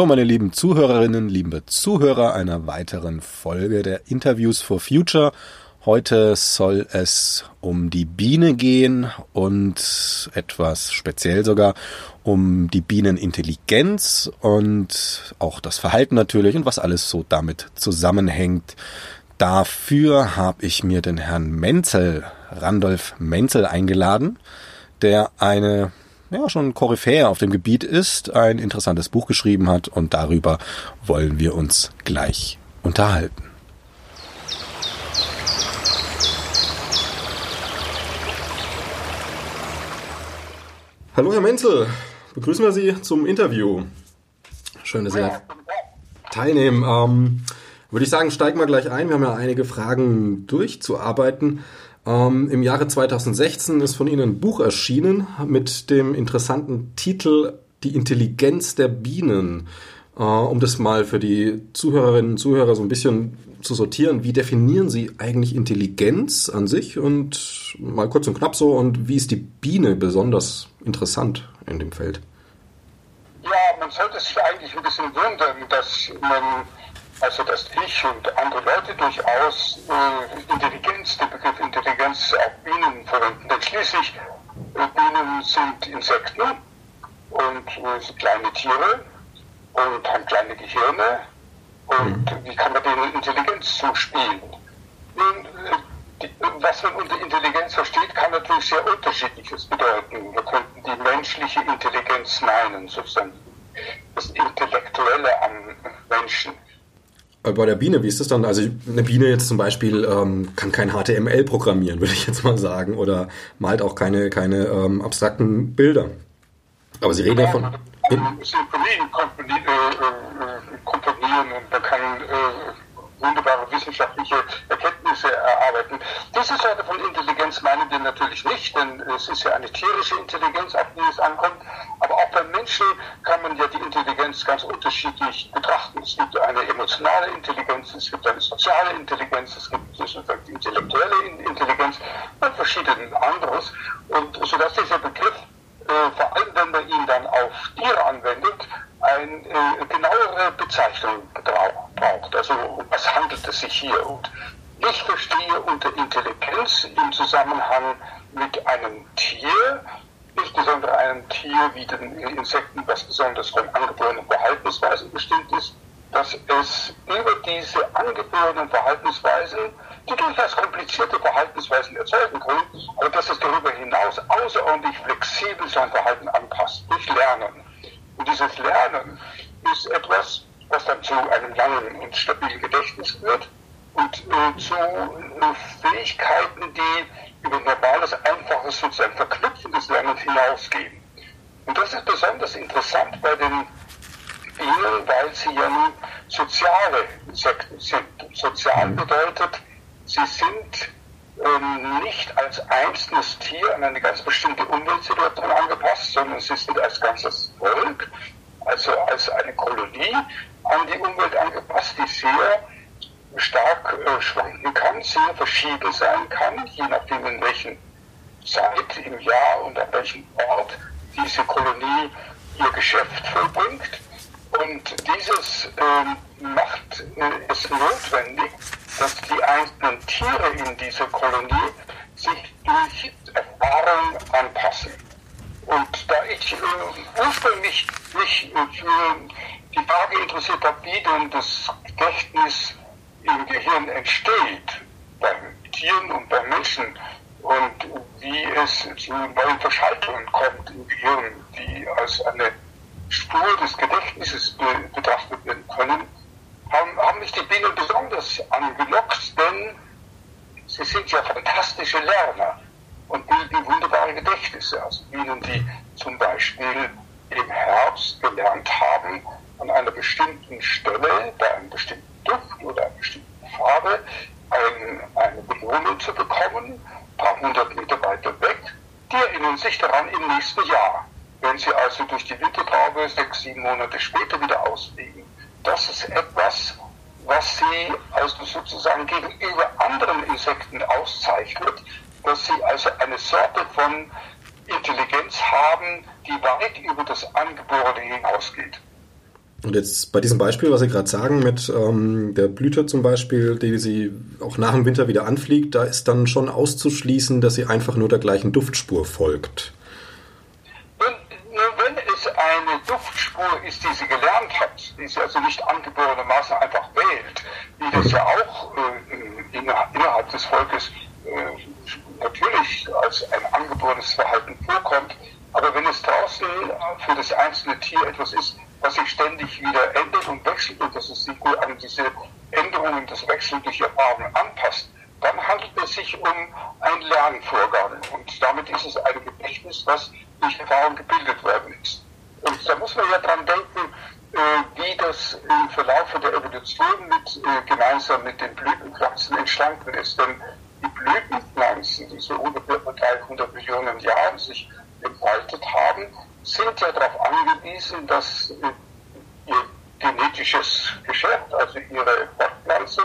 Hallo meine lieben Zuhörerinnen, liebe Zuhörer einer weiteren Folge der Interviews for Future. Heute soll es um die Biene gehen und etwas speziell sogar um die Bienenintelligenz und auch das Verhalten natürlich und was alles so damit zusammenhängt. Dafür habe ich mir den Herrn Menzel, Randolph Menzel eingeladen, der eine ja, schon Koryphäe auf dem Gebiet ist, ein interessantes Buch geschrieben hat und darüber wollen wir uns gleich unterhalten. Hallo Herr Menzel, begrüßen wir Sie zum Interview. Schön, dass Sie teilnehmen. Ähm, würde ich sagen, steigen wir gleich ein. Wir haben ja einige Fragen durchzuarbeiten. Ähm, Im Jahre 2016 ist von Ihnen ein Buch erschienen mit dem interessanten Titel Die Intelligenz der Bienen. Äh, um das mal für die Zuhörerinnen und Zuhörer so ein bisschen zu sortieren, wie definieren Sie eigentlich Intelligenz an sich und mal kurz und knapp so und wie ist die Biene besonders interessant in dem Feld? Ja, man sollte sich eigentlich ein bisschen wundern, dass man also dass ich und andere Leute durchaus äh, Intelligenz, den Begriff Intelligenz auf Bienen verwenden. Denn schließlich, äh, Bienen sind Insekten und äh, sind kleine Tiere und haben kleine Gehirne. Und mhm. wie kann man denen Intelligenz zuspielen? Nun, äh, die, was man unter Intelligenz versteht, kann natürlich sehr unterschiedliches bedeuten. Wir könnten die menschliche Intelligenz meinen, sozusagen das Intellektuelle am Menschen. Äh, bei der Biene, wie ist das dann? Also eine Biene jetzt zum Beispiel ähm, kann kein HTML programmieren, würde ich jetzt mal sagen, oder malt auch keine, keine ähm, abstrakten Bilder. Aber Sie reden ja von... Sinfonien komponieren, äh, komponieren und man kann äh, wunderbare wissenschaftliche Erkenntnisse erarbeiten. Diese Sorte von Intelligenz meinen wir natürlich nicht, denn es ist ja eine tierische Intelligenz, auf die es ankommt. Aber auch beim Menschen kann man ja die Intelligenz ganz unterschiedlich betrachten. Es gibt eine emotionale Intelligenz, es gibt eine soziale Intelligenz, es gibt sozusagen intellektuelle Intelligenz und verschiedene anderes. Und sodass dieser Begriff, äh, vor allem wenn man ihn dann auf Tiere anwendet, eine äh, genauere Bezeichnung braucht. Also was handelt es sich hier? Und ich verstehe unter Intelligenz im Zusammenhang mit einem Tier, insbesondere einem Tier wie den Insekten, was besonders von angeborenen Verhaltensweisen bestimmt ist, dass es über diese angeborenen Verhaltensweisen, die durchaus komplizierte Verhaltensweisen erzeugen können, aber dass es darüber hinaus außerordentlich flexibel sein Verhalten anpasst, durch Lernen. Und dieses Lernen ist etwas, was dann zu einem langen und stabilen Gedächtnis führt und äh, zu äh, Fähigkeiten, die über normales, einfaches sozusagen Verknüpfen des Lernens hinausgehen. Und das ist besonders interessant bei den Bienen, weil sie ja nun soziale Insekten sind. Sozial mhm. bedeutet, sie sind ähm, nicht als einzelnes Tier an eine ganz bestimmte Umweltsituation angepasst, sondern sie sind als ganzes Volk, also als eine Kolonie an die Umwelt angepasst, die sehr stark äh, schwanken kann, sehr verschieden sein kann, je nachdem in welchen Zeit im Jahr und an welchem Ort diese Kolonie ihr Geschäft vollbringt. Und dieses äh, macht äh, es notwendig, dass die einzelnen Tiere in dieser Kolonie sich durch Erfahrung anpassen. Und da ich äh, ursprünglich mich für die Frage interessiert habe, wie denn das Gedächtnis im Gehirn entsteht, beim Tieren und beim Menschen, und wie es zu neuen Verschaltungen kommt im Gehirn, die als eine Spur des Gedächtnisses betrachtet werden können, haben, haben mich die Bienen besonders angelockt, denn sie sind ja fantastische Lerner und bilden wunderbare Gedächtnisse. Also Bienen, die zum Beispiel im Herbst gelernt haben, an einer bestimmten Stelle, bei einem bestimmten Duft oder einer bestimmten Farbe ein, eine Belohnung zu bekommen, ein paar hundert Meter weiter weg. Die erinnern sich daran im nächsten Jahr. Wenn sie also durch die Wintertraube sechs, sieben Monate später wieder ausfliegen. Das ist etwas, was sie also sozusagen gegenüber anderen Insekten auszeichnet, dass sie also eine Sorte von Intelligenz haben, die weit über das Angeborene hinausgeht. Und jetzt bei diesem Beispiel, was Sie gerade sagen, mit ähm, der Blüte zum Beispiel, die sie auch nach dem Winter wieder anfliegt, da ist dann schon auszuschließen, dass sie einfach nur der gleichen Duftspur folgt. Und wenn es eine Duftspur ist, die sie gelernt hat, die sie also nicht angeborenermaßen einfach wählt, wie das ja auch äh, innerhalb des Volkes äh, natürlich als ein angeborenes Verhalten vorkommt, aber wenn es draußen für das einzelne Tier etwas ist, was sich ständig wieder ändert und wechselt und dass es sich an diese Änderungen, das Wechsel durch Erfahrung anpasst, dann handelt es sich um ein Lernvorgang. Und damit ist es ein Gedächtnis, was durch Erfahrung gebildet worden ist. Und da muss man ja dran denken, äh, wie das im Verlauf der Evolution mit, äh, gemeinsam mit den Blütenpflanzen entstanden ist. Denn die Blütenpflanzen, die so ungefähr vor 300 Millionen Jahren sich entfaltet haben, sind ja darauf angewiesen, dass ihr genetisches Geschäft, also ihre Fortpflanzung,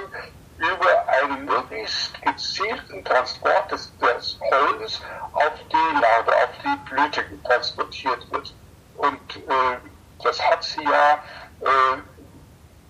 über einen möglichst gezielten Transport des, des Pollens auf die Larve, auf die Blüte transportiert wird. Und äh, das hat sie ja, äh,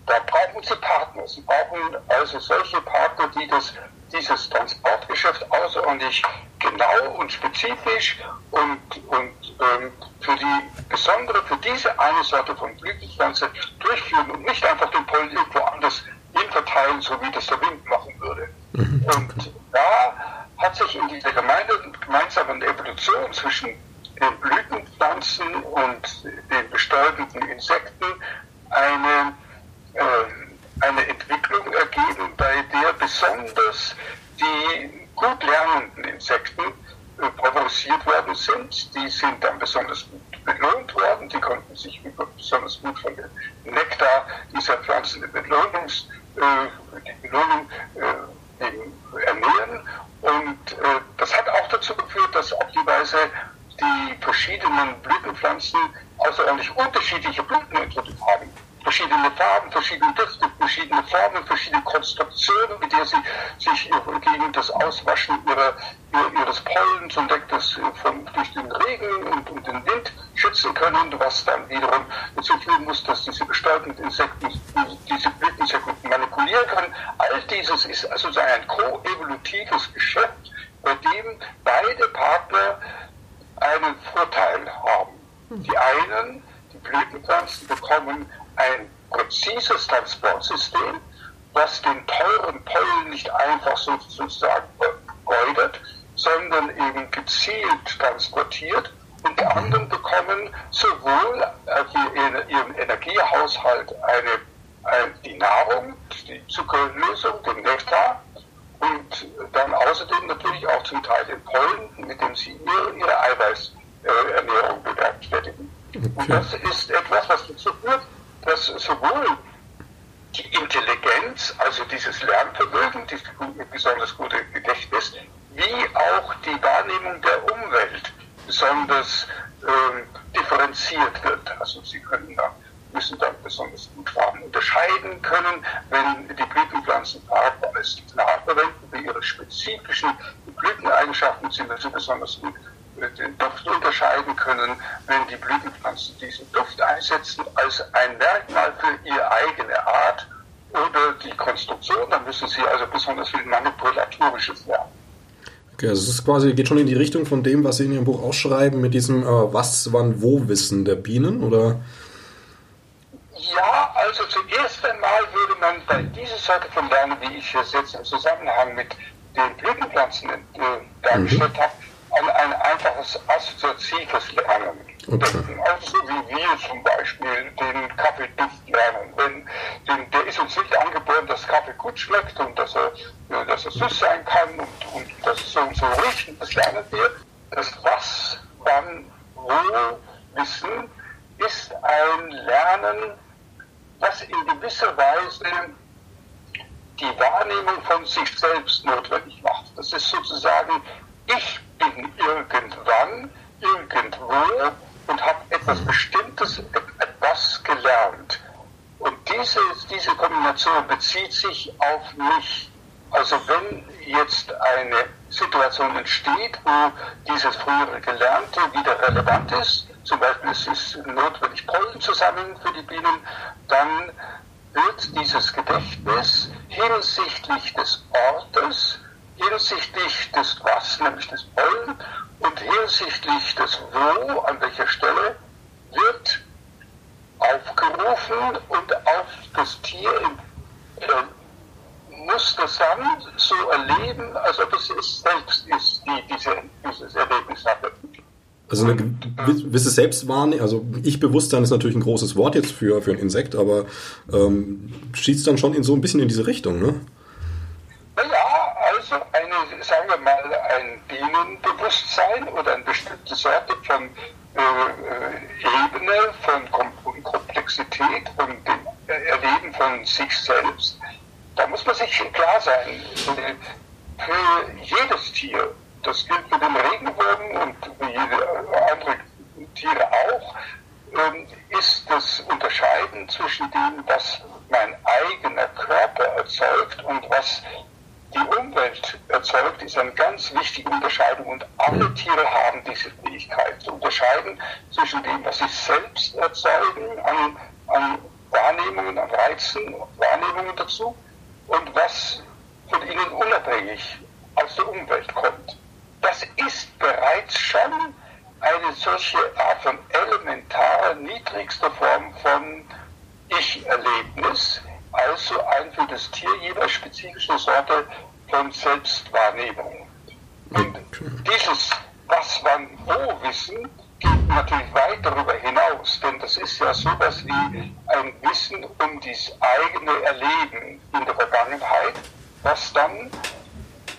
da brauchen sie Partner. Sie brauchen also solche Partner, die das dieses Transportgeschäft außerordentlich genau und spezifisch und, und ähm, für die besondere, für diese eine Sorte von Blütenpflanze durchführen und nicht einfach den Pollen irgendwo anders hin verteilen, so wie das der Wind machen würde. Mhm. Und da hat sich in dieser gemeinsamen Evolution zwischen den Blütenpflanzen und den bestäubenden Insekten eine äh, eine Entwicklung ergeben, bei der besonders die gut lernenden Insekten äh, favorisiert worden sind. Die sind dann besonders gut belohnt worden. Die konnten sich besonders gut von dem Nektar dieser Pflanzen, die, Belohnungs, äh, die Belohnung äh, ernähren. Und das hat auch dazu geführt, dass auf die Weise die verschiedenen Blütenpflanzen außerordentlich unterschiedliche Blüten entwickelt haben verschiedene Farben, verschiedene Düfte, verschiedene Formen, verschiedene Konstruktionen, mit der sie sich gegen das Auswaschen ihrer, ihres Pollens und das von, durch den Regen und, und, den Wind schützen können, was dann wiederum dazu führen muss, dass diese bestäubenden Insekten diese Blüteninsekten manipulieren können. All dieses ist also ein koevolutives Geschäft, bei dem beide Partner einen Vorteil haben. Die einen, die Blütenpflanzen, bekommen ein präzises Transportsystem, das den teuren Pollen nicht einfach sozusagen vergeudet, sondern eben gezielt transportiert und die anderen bekommen sowohl äh, für ihren Energiehaushalt eine, eine, die Nahrung, die Zuckerlösung, den Nektar und dann außerdem natürlich auch zum Teil den Pollen, mit dem sie ihre, ihre Eiweißernährung bewerkstelligen. Okay. Und das ist etwas, was dazu führt, dass sowohl die Intelligenz, also dieses Lernvermögen, dieses besonders gute Gedächtnis, wie auch die Wahrnehmung der Umwelt besonders ähm, differenziert wird. Also sie können dann, müssen dann besonders gut Farben unterscheiden können, wenn die Blütenpflanzen Farben als Signal verwenden für ihre spezifischen Blüteneigenschaften, sie müssen besonders gut den Duft unterscheiden können, wenn die Blütenpflanzen diesen Duft einsetzen als ein Merkmal für ihre eigene Art oder die Konstruktion, dann müssen sie also besonders viel Manipulatorisches lernen. Okay, also es ist quasi, geht schon in die Richtung von dem, was Sie in Ihrem Buch ausschreiben, mit diesem äh, Was, Wann, Wo-Wissen der Bienen, oder? Ja, also zuerst einmal würde man bei dieser Sorte von Lernen, wie ich es jetzt im Zusammenhang mit den Blütenpflanzen äh, dargestellt mhm. habe, an ein einfaches assoziatives Lernen denken. Also so wie wir zum Beispiel den Kaffeeduft lernen. Wenn, den, der ist uns nicht angeboren, dass Kaffee gut schmeckt und dass er, dass er süß sein kann und, und dass es so und so riecht. Das lernen wir. Das Was, Wann, Wo Wissen ist ein Lernen, das in gewisser Weise die Wahrnehmung von sich selbst notwendig macht. Das ist sozusagen, ich bin irgendwann, irgendwo und habe etwas Bestimmtes, etwas gelernt. Und diese, diese Kombination bezieht sich auf mich. Also wenn jetzt eine Situation entsteht, wo dieses frühere Gelernte wieder relevant ist, zum Beispiel es ist notwendig Pollen zu sammeln für die Bienen, dann wird dieses Gedächtnis hinsichtlich des Ortes, hinsichtlich des Was, nämlich des Pollen, und hinsichtlich des Wo, an welcher Stelle, wird aufgerufen und auf das Tier äh, muss das dann so erleben, als ob es selbst ist, die diese, dieses Erlebnis hatte. Also eine gewisse Selbstwahrnehmung, also Ich-Bewusstsein ist natürlich ein großes Wort jetzt für, für ein Insekt, aber ähm, schießt dann schon in so ein bisschen in diese Richtung, ne? Also eine, sagen wir mal, ein Bienenbewusstsein oder eine bestimmte Sorte von äh, äh Ebene, von Komplexität und dem Erleben von sich selbst, da muss man sich klar sein, für jedes Tier das gilt für den Regenwurm und für jede andere Tiere auch, ähm, ist das Unterscheiden zwischen dem, was mein eigener Körper erzeugt und was die Umwelt erzeugt, ist eine ganz wichtige Unterscheidung und alle Tiere haben diese Fähigkeit zu unterscheiden zwischen dem, was sie selbst erzeugen an, an Wahrnehmungen, an Reizen, Wahrnehmungen dazu und was von ihnen unabhängig aus der Umwelt kommt. Das ist bereits schon eine solche Art von elementarer, niedrigster Form von Ich-Erlebnis, also ein für das Tier jeweils spezifische Sorte von Selbstwahrnehmung. Und dieses Was, wann, wo Wissen geht natürlich weit darüber hinaus, denn das ist ja sowas wie ein Wissen um das eigene Erleben in der Vergangenheit, was dann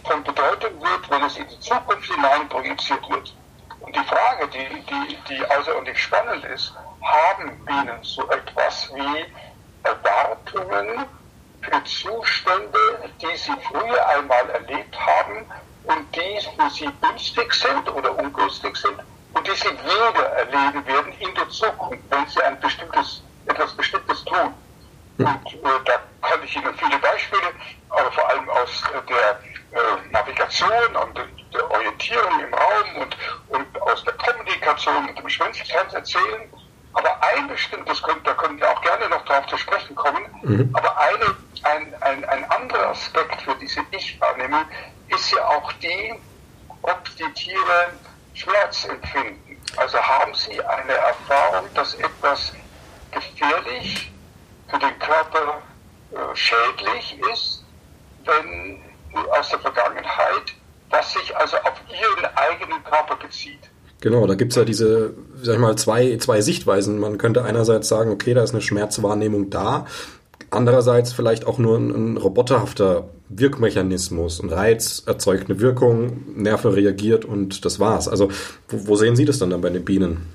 von Bedeutung wird, wenn es in die Zukunft hinein projiziert wird. Und die Frage, die, die, die außerordentlich spannend ist, haben Bienen so etwas wie Erwartungen für Zustände, die sie früher einmal erlebt haben und die für sie günstig sind oder ungünstig sind und die sie wieder erleben werden in der Zukunft, wenn sie ein bestimmtes, etwas Bestimmtes tun. Und äh, da kann ich Ihnen viele Beispiele, aber vor allem aus der äh, Navigation und der Orientierung im Raum und, und aus der Kommunikation mit dem Schwänzchen erzählen. Aber ein bestimmtes, da können wir auch gerne noch darauf zu sprechen kommen, mhm. aber eine, ein, ein, ein anderer Aspekt für diese Ich-Wahrnehmung ist ja auch die, ob die Tiere Schmerz empfinden. Also haben sie eine Erfahrung, dass etwas gefährlich für den Körper äh, schädlich ist, wenn aus der Vergangenheit, was sich also auf ihren eigenen Körper bezieht. Genau, da gibt es ja diese, sag ich mal, zwei, zwei Sichtweisen. Man könnte einerseits sagen, okay, da ist eine Schmerzwahrnehmung da. Andererseits vielleicht auch nur ein, ein roboterhafter Wirkmechanismus. Ein Reiz erzeugt eine Wirkung, Nerve reagiert und das war's. Also, wo, wo sehen Sie das dann, dann bei den Bienen?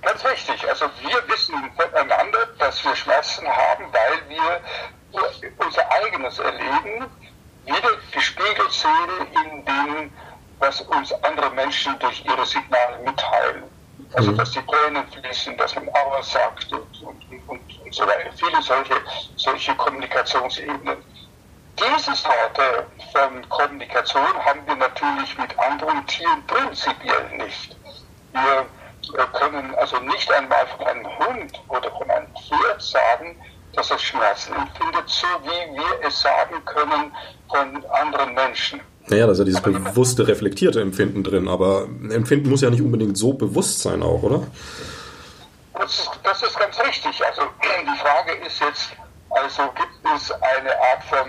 Ganz richtig. Also, wir wissen voneinander, dass wir Schmerzen haben, weil wir unser eigenes Erleben wieder gespiegelt sehen in dem, was uns andere Menschen durch ihre Signale mitteilen. Also, mhm. dass die Tränen fließen, dass man Aua sagt und, und, und, und so weiter. Viele solche, solche Kommunikationsebenen. Diese Sorte von Kommunikation haben wir natürlich mit anderen Tieren prinzipiell nicht. Wir können also nicht einmal von einem Hund oder von einem Pferd sagen, dass es Schmerzen empfindet, so wie wir es sagen können von anderen Menschen. Naja, da ist ja dieses bewusste, reflektierte Empfinden drin, aber Empfinden muss ja nicht unbedingt so bewusst sein auch, oder? Das ist, das ist ganz richtig. Also die Frage ist jetzt, also gibt es eine Art von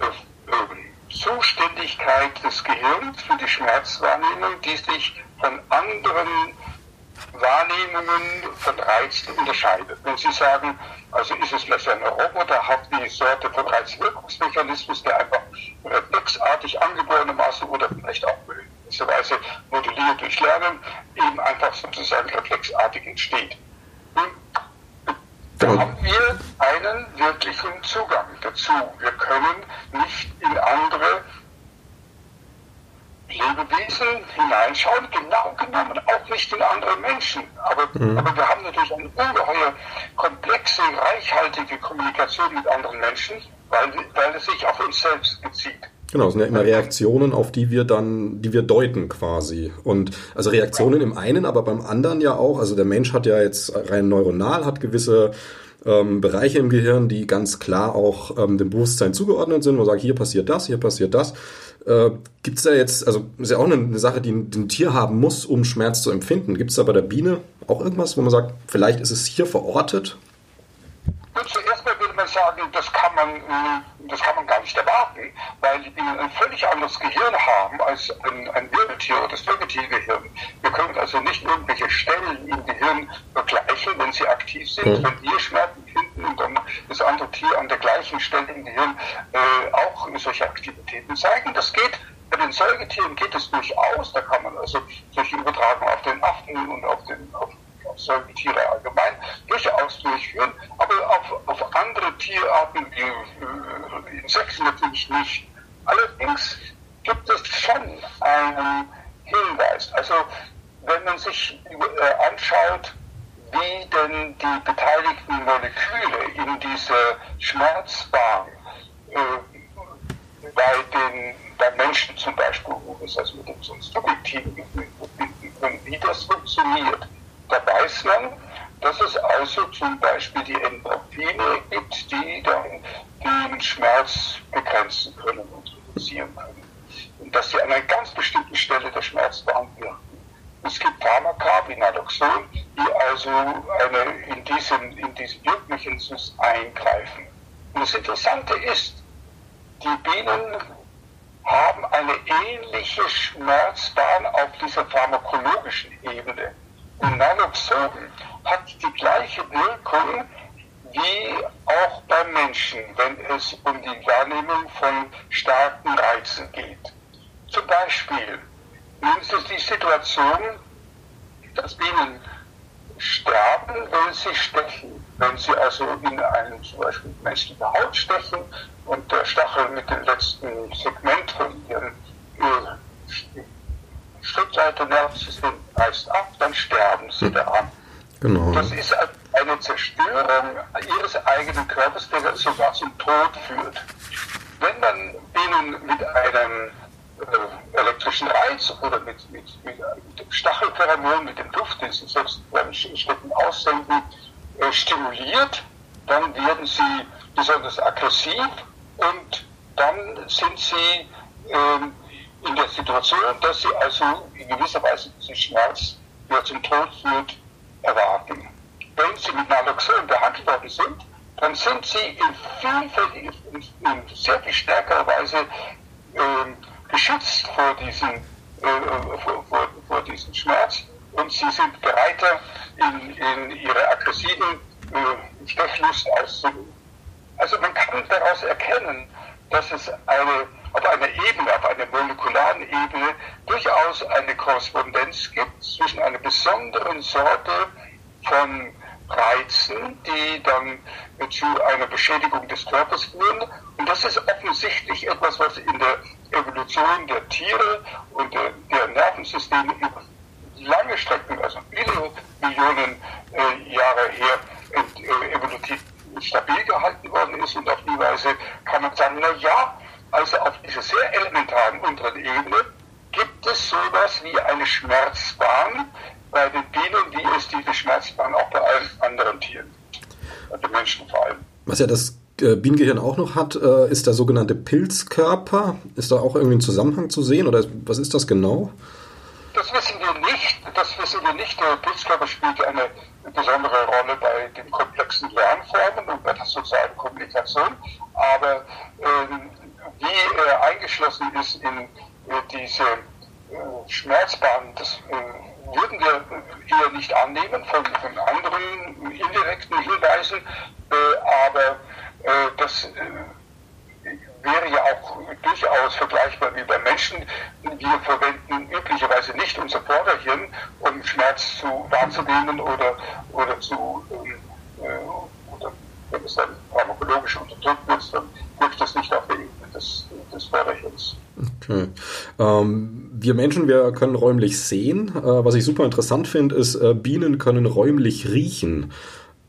äh, äh, Zuständigkeit des Gehirns für die Schmerzwahrnehmung, die sich von anderen Wahrnehmungen von Reizen unterscheidet. Wenn Sie sagen, also ist es vielleicht ein Roboter, hat die Sorte von Reizwirkungsmechanismus, der einfach reflexartig angeborenermaßen oder vielleicht auch in gewisser Weise modelliert durch Lernen, eben einfach sozusagen reflexartig entsteht. Da haben wir einen wirklichen Zugang dazu. Wir können nicht in andere Lebewesen hineinschauen, genau genommen auch nicht in andere Menschen. Aber, mhm. aber wir haben natürlich eine ungeheuer komplexe, reichhaltige Kommunikation mit anderen Menschen. weil, weil es sich auf uns selbst bezieht. Genau, es sind ja immer Reaktionen, auf die wir dann, die wir deuten quasi. Und also Reaktionen im einen, aber beim anderen ja auch. Also der Mensch hat ja jetzt rein neuronal, hat gewisse ähm, Bereiche im Gehirn, die ganz klar auch ähm, dem Bewusstsein zugeordnet sind, wo man sagt, hier passiert das, hier passiert das. Äh, Gibt es da jetzt, also ist ja auch eine, eine Sache, die ein, die ein, Tier haben muss, um Schmerz zu empfinden. Gibt es da bei der Biene auch irgendwas, wo man sagt, vielleicht ist es hier verortet? Und zuerst mal würde man sagen, das kann man, äh, das kann man gar nicht erwarten, weil die Bienen ein völlig anderes Gehirn haben als ein, ein Wirbeltier oder das Vegetilgehirn. Wir können also nicht irgendwelche Stellen im Gehirn vergleichen, wenn sie aktiv sind. Mhm. Wenn wir Schmerzen finden und dann das andere Tier an der gleichen Stelle im Gehirn äh, auch solche Aktivitäten zeigen. Das geht bei den Säugetieren geht es durchaus, da kann man also solche Übertragungen auf den Affen und auf den auf Säugetiere allgemein durchaus durchführen, aber auf, auf andere Tierarten wie äh, Insekten natürlich nicht. Allerdings gibt es schon einen Hinweis. Also wenn man sich äh, anschaut, wie denn die beteiligten Moleküle in dieser Schmerzbahn äh, bei den bei Menschen zum Beispiel, wo wir es also mit dem subjektiven Gefühl verbinden können, wie das funktioniert, da weiß man, dass es also zum Beispiel die Endorphine gibt, die dann den Schmerz begrenzen können und reduzieren können. Und dass sie an einer ganz bestimmten Stelle der Schmerzbahn wirken. Es gibt Pharmaka wie Naloxon, die also eine, in diesen, in diesen Wirkmechanismus eingreifen. Und das Interessante ist, die Bienen haben eine ähnliche Schmerzbahn auf dieser pharmakologischen Ebene. Naloxon hat die gleiche Wirkung wie auch beim Menschen, wenn es um die Wahrnehmung von starken Reizen geht. Zum Beispiel, nehmen Sie die Situation, dass Bienen sterben, wenn sie stechen. Wenn sie also in einen zum Beispiel menschliche Haut stechen und der Stachel mit dem letzten Segment von ihrem Schrittseite Nervensystem reißt ab, dann sterben sie hm. daran. Genau. Das ist eine Zerstörung ihres eigenen Körpers, der sogar zum Tod führt. Wenn man ihnen mit einem äh, elektrischen Reiz oder mit, mit, mit, mit dem Stachelpheromon, mit dem Duft, den sie selbst beim Stecken aussenden, äh, stimuliert, dann werden sie besonders aggressiv und dann sind sie ähm, in der Situation, dass sie also in gewisser Weise diesen Schmerz, der zum Tod führt, erwarten. Wenn sie mit Naloxon behandelt worden sind, dann sind sie in vielfältiger, in sehr viel stärkerer Weise äh, geschützt vor diesem, äh, vor, vor, vor, diesem Schmerz und sie sind bereiter, in, in ihre aggressiven äh, Stechlust auszuüben. Also man kann daraus erkennen, dass es eine auf einer Ebene, auf einer molekularen Ebene durchaus eine Korrespondenz gibt zwischen einer besonderen Sorte von Reizen, die dann zu einer Beschädigung des Körpers führen. Und das ist offensichtlich etwas, was in der Evolution der Tiere und der, der Nervensysteme über lange Strecken, also viele Millionen äh, Jahre her, äh, evolutiv stabil gehalten worden ist. Und auf die Weise kann man sagen, na ja, also auf dieser sehr elementaren unteren Ebene gibt es sowas wie eine Schmerzbahn bei den Bienen, wie es diese Schmerzbahn auch bei allen anderen Tieren, bei den Menschen vor allem. Was ja das äh, Bienengehirn auch noch hat, äh, ist der sogenannte Pilzkörper. Ist da auch irgendwie ein Zusammenhang zu sehen oder was ist das genau? Das wissen wir nicht. Das wissen wir nicht. Der Pilzkörper spielt eine besondere Rolle bei den komplexen Lernformen und bei der sozialen Kommunikation. Aber ähm, wie äh, eingeschlossen ist in äh, diese äh, Schmerzbahn, das äh, würden wir eher nicht annehmen von, von anderen indirekten Hinweisen, äh, aber äh, das wäre ja auch durchaus vergleichbar wie bei Menschen. Wir verwenden üblicherweise nicht unser Vorderhirn, um Schmerz zu wahrzunehmen oder, oder zu, oder wenn es dann pharmakologisch unterdrückt wird, dann wirkt das nicht auf der Ebene des, des Förderchens. Okay. Ähm, wir Menschen, wir können räumlich sehen. Äh, was ich super interessant finde, ist, äh, Bienen können räumlich riechen.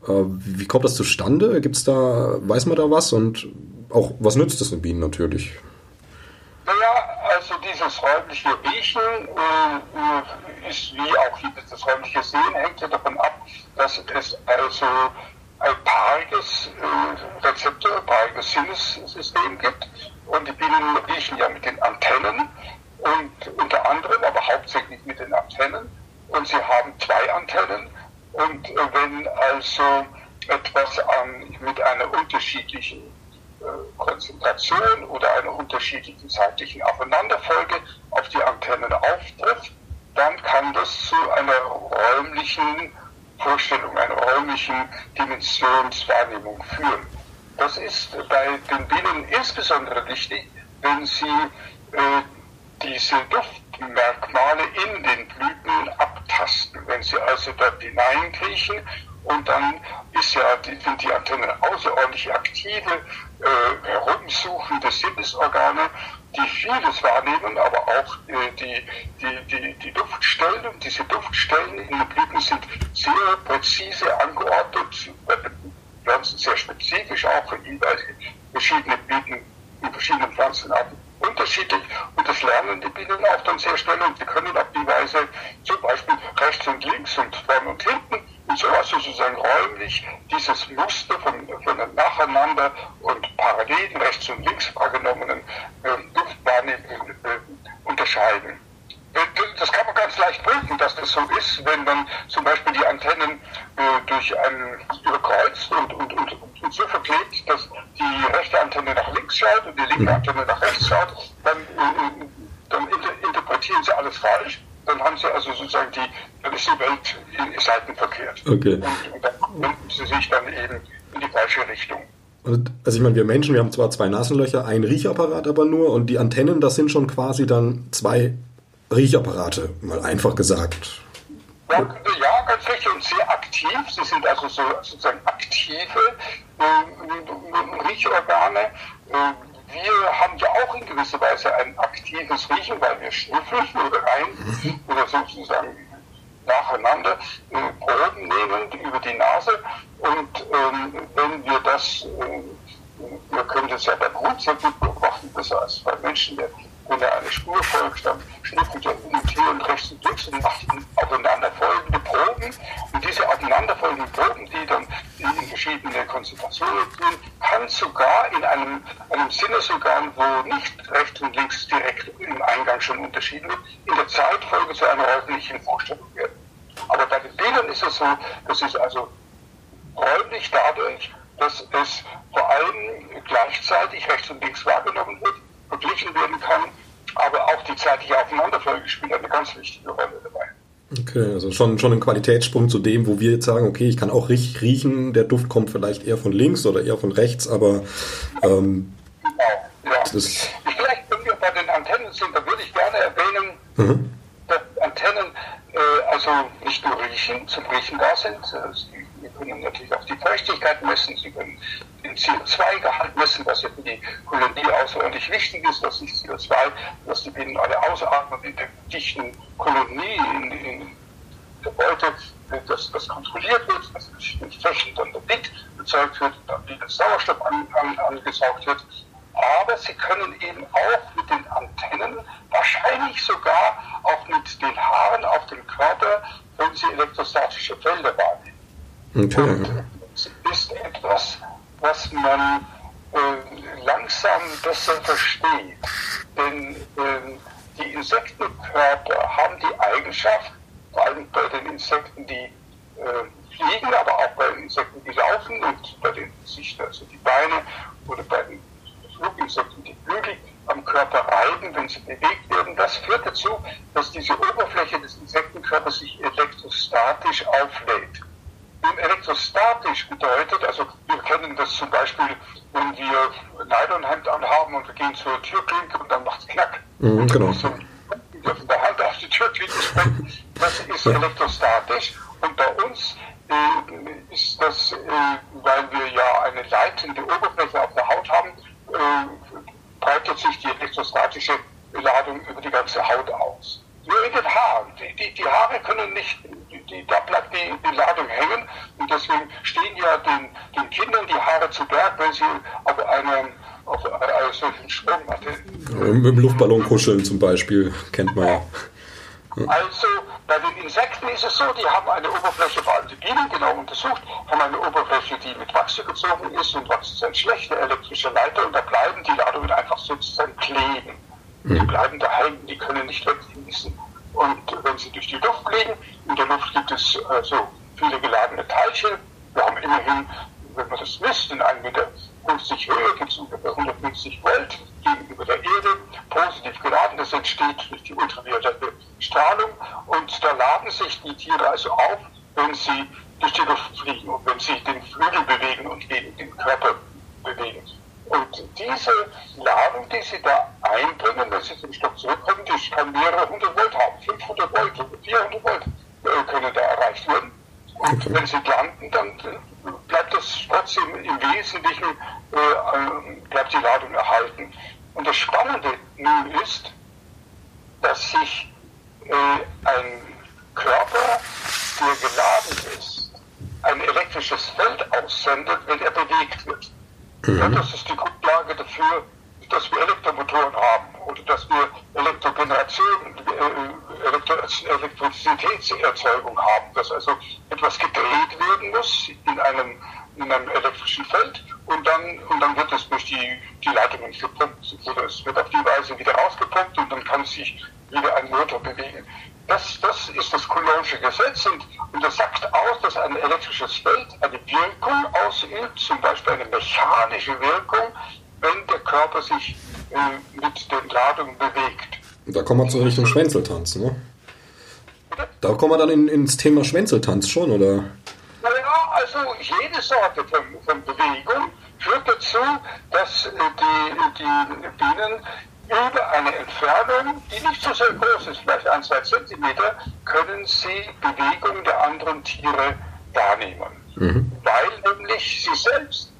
Äh, wie kommt das zustande? Gibt's da, weiß man da was? Und auch, was nützt es den Bienen natürlich? Naja, also dieses räumliche Riechen äh, ist wie auch das räumliche Sehen, hängt ja davon ab, dass es also ein paariges äh, Rezeptor, ein paariges Sinnessystem gibt. Und die Bienen riechen ja mit den Antennen und unter anderem, aber hauptsächlich mit den Antennen. Und sie haben zwei Antennen. Und äh, wenn also etwas an, mit einer unterschiedlichen äh, Konzentration oder einer unterschiedlichen zeitlichen Aufeinanderfolge auf die Antennen auftrifft, dann kann das zu einer räumlichen Vorstellung, einer räumlichen Dimensionswahrnehmung führen. Das ist bei den Bienen insbesondere wichtig, wenn sie äh, diese Duftmerkmale in den Blüten abtasten. Wenn sie also dort hineinkriechen und dann ist ja, die, sind die Antennen außerordentlich aktive, äh, herumsuchende Sinnesorgane, die vieles wahrnehmen, aber auch äh, die, die, die, die Duftstellen. Diese Duftstellen in den Blüten sind sehr präzise angeordnet, den Pflanzen sehr spezifisch, auch für jeweils verschiedene Blüten in verschiedenen Pflanzenarten unterschiedlich und das lernen die Bienen auch dann sehr schnell und sie können auf die Weise zum Beispiel rechts und links und vorne und hinten und so was sozusagen räumlich dieses Muster von, von nacheinander und parallel rechts und links wahrgenommenen äh, Duftwahrnehmungen äh, unterscheiden. Äh, das kann man ganz leicht prüfen, dass das so ist, wenn man zum Beispiel die Antennen äh, durch ein überkreuzt und, und, und, und, so verklebt, dass die rechte Antenne nach links schaut und die linke mhm. Antenne nach rechts schaut, dann, äh, dann inter interpretieren sie alles falsch. Dann haben sie also sozusagen die, dann ist die Welt in Seiten verkehrt. Okay. Und, und dann wenden sie sich dann eben in die falsche Richtung. Also ich meine, wir Menschen, wir haben zwar zwei Nasenlöcher, ein Riechapparat aber nur und die Antennen, das sind schon quasi dann zwei Riechapparate, mal einfach gesagt. Ja, ganz richtig und sehr aktiv. Sie sind also so, sozusagen aktive äh, Riechorgane. Äh, wir haben ja auch in gewisser Weise ein aktives Riechen, weil wir schnüffeln oder rein mhm. oder sozusagen nacheinander äh, Proben nehmen über die Nase. Und ähm, wenn wir das, äh, wir können das ja beim Hund sehr gut beobachten, besser als bei Menschen, der wenn er eine Spur folgt, dann schnippelt er um und hier und rechts und links und macht aufeinanderfolgende Proben. Und diese aufeinanderfolgenden Proben, die dann in verschiedene Konzentrationen gehen, kann sogar in einem, einem Sinnesorgan, wo nicht rechts und links direkt im Eingang schon unterschieden wird, in der Zeitfolge zu einer räumlichen Vorstellung werden. Aber bei den Bildern ist es so, das ist also räumlich dadurch, dass es vor allem gleichzeitig rechts und links wahrgenommen wird verglichen werden kann. Aber auch die zeitliche Aufeinanderfolge spielt eine ganz wichtige Rolle dabei. Okay, also schon, schon ein Qualitätssprung zu dem, wo wir jetzt sagen, okay, ich kann auch riechen, der Duft kommt vielleicht eher von links oder eher von rechts, aber ähm, genau, ja. Das vielleicht, wenn wir bei den Antennen sind, da würde ich gerne erwähnen, mhm. dass Antennen äh, also nicht nur riechen, zum Riechen da sind, äh, sie können natürlich auch die Feuchtigkeit messen, sie können den CO2-Gehalt messen, was ja für die Kolonie außerordentlich wichtig ist, dass sich CO2, dass die Bienen alle ausatmen in der dichten Kolonie, in, in der Beute, dass das kontrolliert wird, dass entsprechend dann der Bit erzeugt wird, dann wieder Sauerstoff an, an, angesaugt wird. Aber sie können eben auch mit den Antennen, wahrscheinlich sogar auch mit den Haaren auf dem Körper, wenn sie elektrostatische Felder wahrnehmen. Okay. Es ist etwas, was man äh, langsam besser versteht. Denn äh, die Insektenkörper haben die Eigenschaft, vor allem bei den Insekten, die äh, fliegen, aber auch bei den Insekten, die laufen und bei den sich also die Beine oder bei den Fluginsekten die Flügel am Körper reiben, wenn sie bewegt werden. Das führt dazu, dass diese Oberfläche des Insektenkörpers sich elektrostatisch auflädt. Elektrostatisch bedeutet, also wir kennen das zum Beispiel, wenn wir Nylonhemd anhaben und wir gehen zur Türklinke und dann macht es knack. Mhm, genau. So, wir von der Hand auf die Türklinke springen. Das ist elektrostatisch. Und bei uns äh, ist das, äh, weil wir ja eine leitende Oberfläche auf der Haut haben, äh, breitet sich die elektrostatische Ladung über die ganze Haut aus. Nur in den Haaren. Die, die, die Haare können nicht die, da bleibt die, die Ladung hängen und deswegen stehen ja den, den Kindern die Haare zu Berg, wenn sie auf einem auf einer solchen Sprungmatte. Im Luftballon kuscheln zum Beispiel, kennt man ja. Also bei den Insekten ist es so, die haben eine Oberfläche, vor allem die Bienen genau untersucht, haben eine Oberfläche, die mit Wachs gezogen ist und Wachs ist ein schlechter elektrischer Leiter und da bleiben die Ladungen einfach sozusagen kleben. Die mhm. bleiben da hängen, die können nicht wegfließen. Und wenn sie durch die Luft fliegen, in der Luft gibt es also viele geladene Teilchen. Wir haben immerhin, wenn man das misst, in 1,50 Meter Höhe gibt es ungefähr 150 Volt gegenüber der Erde, positiv geladen. Das entsteht durch die ultraviolette Strahlung und da laden sich die Tiere also auf, wenn sie durch die Luft fliegen und wenn sie den Flügel bewegen und den Körper bewegen. Und diese Ladung, die sie da einbringen, wenn sie zum Stock zurückkommen, die kann mehrere hundert Volt haben. 500 Volt, 400 Volt äh, können da erreicht werden. Und wenn sie landen, dann bleibt das trotzdem im Wesentlichen, äh, bleibt die Ladung erhalten. Und das Spannende nun ist, dass sich äh, ein Körper, der geladen ist, ein elektrisches Feld aussendet, wenn er bewegt wird. Mhm. Ja, das ist die Grundlage dafür, dass wir Elektromotoren haben oder dass wir Elektrogeneration, äh, Elektrizitätserzeugung haben, dass also etwas gedreht werden muss in einem, in einem elektrischen Feld und dann, und dann wird es durch die, die Leitungen gepumpt oder es wird auf die Weise wieder rausgepumpt und dann kann sich wieder ein Motor bewegen. Das, das ist das Coulombsche Gesetz und, und das sagt aus, dass ein elektrisches Feld eine Wirkung ausübt, zum Beispiel eine mechanische Wirkung, wenn der Körper sich äh, mit den Ladungen bewegt. Da kommen wir zur Richtung Schwänzeltanz, ne? Da kommen wir dann in, ins Thema Schwänzeltanz schon, oder? Naja, also jede Sorte von, von Bewegung führt dazu, dass äh, die, die Bienen über eine Entfernung, die nicht so sehr groß ist, vielleicht ein, zwei Zentimeter, können sie Bewegungen der anderen Tiere wahrnehmen. Mhm. Weil nämlich sie selbst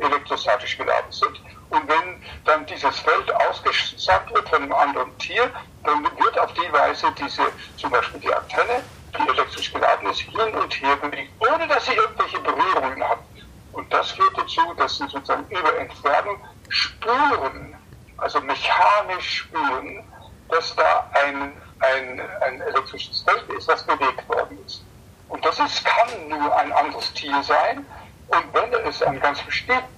elektrostatisch geladen sind. Und wenn dann dieses Feld ausgesandt wird von einem anderen Tier, dann wird auf die Weise diese, zum Beispiel die Antenne, die elektrisch geladen ist, hin und her bewegt, ohne dass sie irgendwelche Berührungen hat. Und das führt dazu, dass sie sozusagen über Entfernung spüren, also mechanisch spüren, dass da ein, ein, ein elektrisches Feld ist, das bewegt worden ist. Und das ist, kann nur ein anderes Tier sein. Und wenn es ein ganz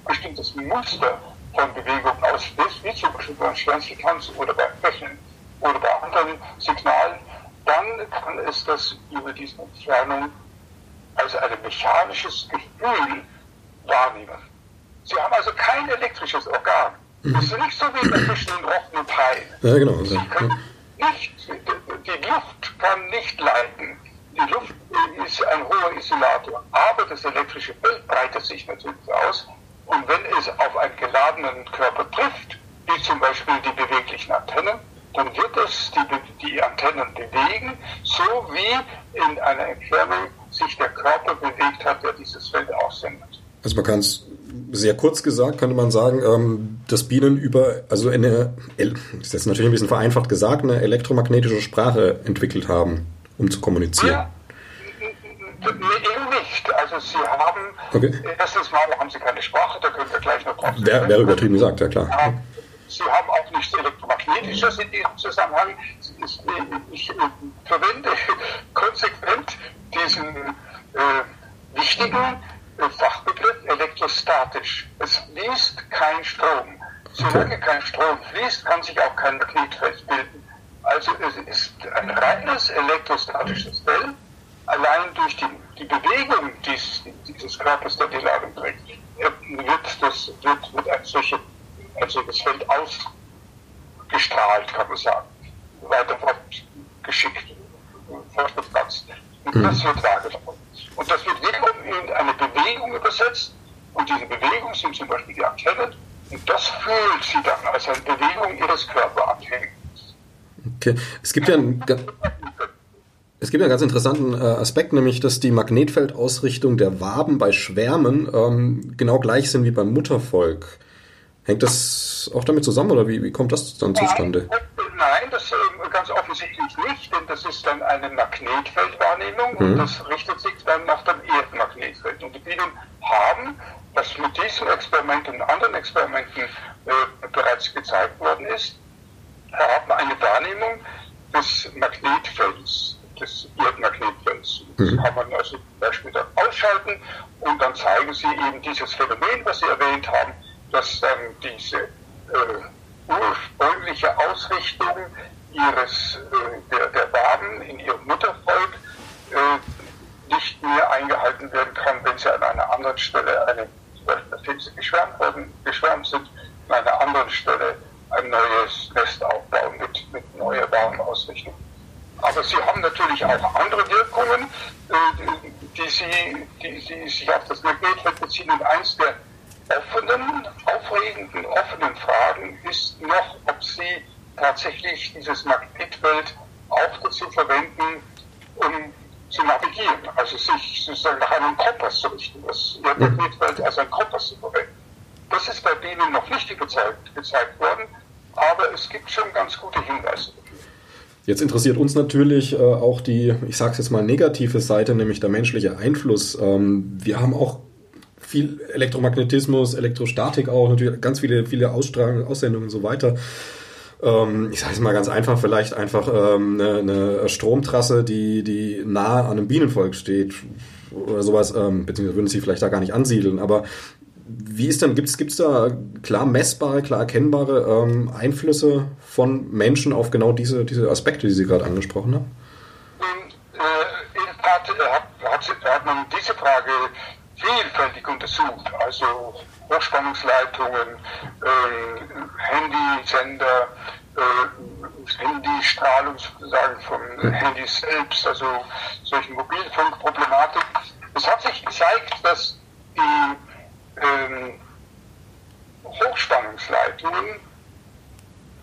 bestimmtes Muster von Bewegung auslöst, wie zum Beispiel beim Schwänzeltanz oder beim Rechnen oder bei anderen Signalen, dann kann es das über diese Entfernung als ein mechanisches Gefühl wahrnehmen. Sie haben also kein elektrisches Organ. Mhm. Das ist nicht so wie zwischen den Rochen und Haien. Ja, genau. Sie können nicht, die Luft kann nicht leiten. Die Luft ist ein hoher Isolator, aber das elektrische Feld breitet sich natürlich aus. Und wenn es auf einen geladenen Körper trifft, wie zum Beispiel die beweglichen Antennen, dann wird es die, die Antennen bewegen, so wie in einer Entfernung sich der Körper bewegt hat, der dieses Feld aussendet. Also man kann es sehr kurz gesagt, könnte man sagen, ähm, dass Bienen über, also eine, das ist jetzt natürlich ein bisschen vereinfacht gesagt, eine elektromagnetische Sprache entwickelt haben, um zu kommunizieren. Ja, eben nicht. Also sie haben, okay. erstens mal haben sie keine Sprache, da können wir gleich noch drauf Wäre wär übertrieben gesagt, ja klar. Sie haben auch nichts Elektromagnetisches in diesem Zusammenhang. Ich, ich, ich verwende konsequent diesen äh, wichtigen Fachbegriff elektrostatisch. Es fließt kein Strom. Solange kein Strom fließt, kann sich auch kein Magnetfeld bilden. Also es ist ein reines elektrostatisches Feld, allein durch die, die Bewegung dieses, dieses Körpers, der die Ladung trägt, wird, das, wird, wird ein, solche, ein solches Feld ausgestrahlt, kann man sagen, weiter fortgeschickt, fortgepflanzt. Und mhm. das wird wahrgenommen. Und das wird wiederum in eine Bewegung übersetzt. Und diese Bewegung sind zum Beispiel die Antennen. Und das fühlt sie dann als eine Bewegung ihres Körperanhängens. Okay. Es gibt ja einen, es gibt einen ganz interessanten äh, Aspekt, nämlich dass die Magnetfeldausrichtung der Waben bei Schwärmen ähm, genau gleich sind wie beim Muttervolk. Hängt das auch damit zusammen oder wie, wie kommt das dann zustande? Nein, das äh, ganz offensichtlich nicht, denn das ist dann eine Magnetfeldwahrnehmung mhm. und das richtet sich dann nach dem Erdmagnetfeld. Und die Bienen haben, was mit diesem Experiment und anderen Experimenten äh, bereits gezeigt worden ist, haben eine Wahrnehmung des Magnetfelds, des. Das mhm. kann man also zum Beispiel dann ausschalten und dann zeigen sie eben dieses Phänomen, was Sie erwähnt haben, dass dann diese äh, ursprüngliche Ausrichtung ihres, äh, der, der Waben in ihrem Muttervolk äh, nicht mehr eingehalten werden kann, wenn sie an einer anderen Stelle, eine, nachdem sie geschwärmt, worden, geschwärmt sind, an einer anderen Stelle ein neues Nest aufbauen mit, mit neuer Warenausrichtung. Aber sie haben natürlich auch andere Wirkungen, äh, die, sie, die, die sich auf das Magnetfeld beziehen. Und eins der offenen, aufregenden, offenen Fragen ist noch, ob Sie tatsächlich dieses Magnetfeld auch dazu verwenden, um zu navigieren, also sich sozusagen nach einem Kompass zu richten, das Ihr Magnetfeld als ein Kompass zu verwenden. Das ist bei denen noch nicht gezeigt, gezeigt worden, aber es gibt schon ganz gute Hinweise. Jetzt interessiert uns natürlich äh, auch die, ich sage es jetzt mal, negative Seite, nämlich der menschliche Einfluss. Ähm, wir haben auch viel Elektromagnetismus, Elektrostatik auch, natürlich ganz viele, viele Ausstrahlungen, Aussendungen und so weiter. Ähm, ich sage es mal ganz einfach, vielleicht einfach ähm, eine, eine, Stromtrasse, die, die nah an einem Bienenvolk steht oder sowas, ähm, beziehungsweise würden sie vielleicht da gar nicht ansiedeln, aber wie ist denn, gibt es da klar messbare, klar erkennbare ähm, Einflüsse von Menschen auf genau diese, diese Aspekte, die Sie gerade angesprochen haben? Äh, in der Tat hat, hat, man diese Frage vielfältig untersucht, also Hochspannungsleitungen, äh, Handysender, äh, Handystrahlung sozusagen von Handys selbst, also solchen Mobilfunkproblematik. Es hat sich gezeigt, dass die ähm, Hochspannungsleitungen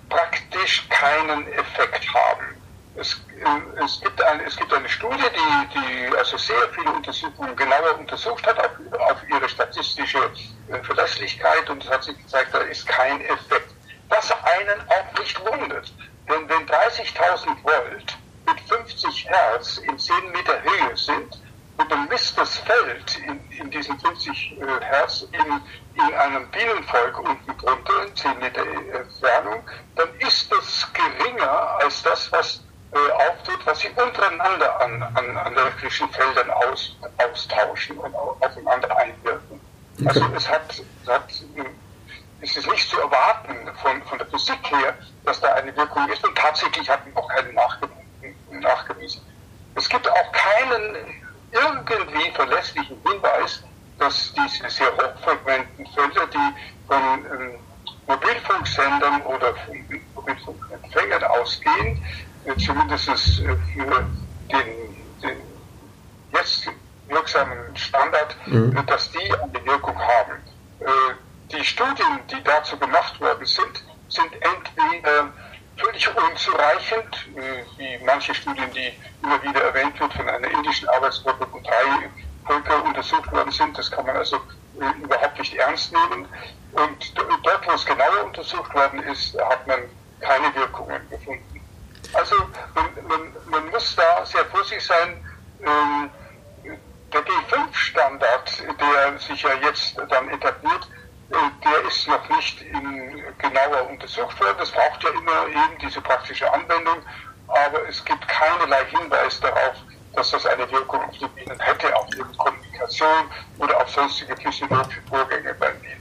praktisch keinen Effekt haben es, äh, es, gibt ein, es gibt eine Studie, die, die also sehr viele Untersuchungen genauer untersucht hat auf, auf ihre statistische äh, Verlässlichkeit und es hat sich gezeigt, da ist kein Effekt. Was einen auch nicht wundert, denn wenn 30.000 Volt mit 50 Hertz in 10 Meter Höhe sind und man misst das Feld in, in diesen 50 äh, Hertz in, in einem Bienenvolk unten drunter, in 10 Meter Entfernung, dann ist das geringer als das, was äh, auftritt, was sie untereinander an, an, an elektrischen Feldern aus, austauschen und aufeinander einwirken. Also es hat, hat es ist nicht zu erwarten von, von der Physik her, dass da eine Wirkung ist und tatsächlich hat man auch keine nachgewiesen. Es gibt auch keinen irgendwie verlässlichen Hinweis, dass diese sehr hochfrequenten Felder, die von ähm, Mobilfunksendern oder von Mobilfunkempfängern ausgehen, zumindest äh, für den, den jetzt wirksamen Standard, mhm. Äh, dass die eine Wirkung haben. Äh, die Studien, die dazu gemacht worden sind, sind entweder völlig unzureichend, wie manche Studien, die immer wieder erwähnt wird von einer indischen Arbeitsgruppe, wo drei Völker untersucht worden sind. Das kann man also überhaupt nicht ernst nehmen. Und dort, wo es genauer untersucht worden ist, hat man keine Wirkungen gefunden. Also man, man, man muss da sehr vorsichtig sein. Ähm, der G5-Standard, der sich ja jetzt dann etabliert, äh, der ist noch nicht in, genauer untersucht worden. Das braucht ja immer eben diese praktische Anwendung, aber es gibt keinerlei Hinweis darauf, dass das eine Wirkung auf die Bienen hätte, auf ihre Kommunikation oder auf sonstige physiologische Vorgänge beim Bienen.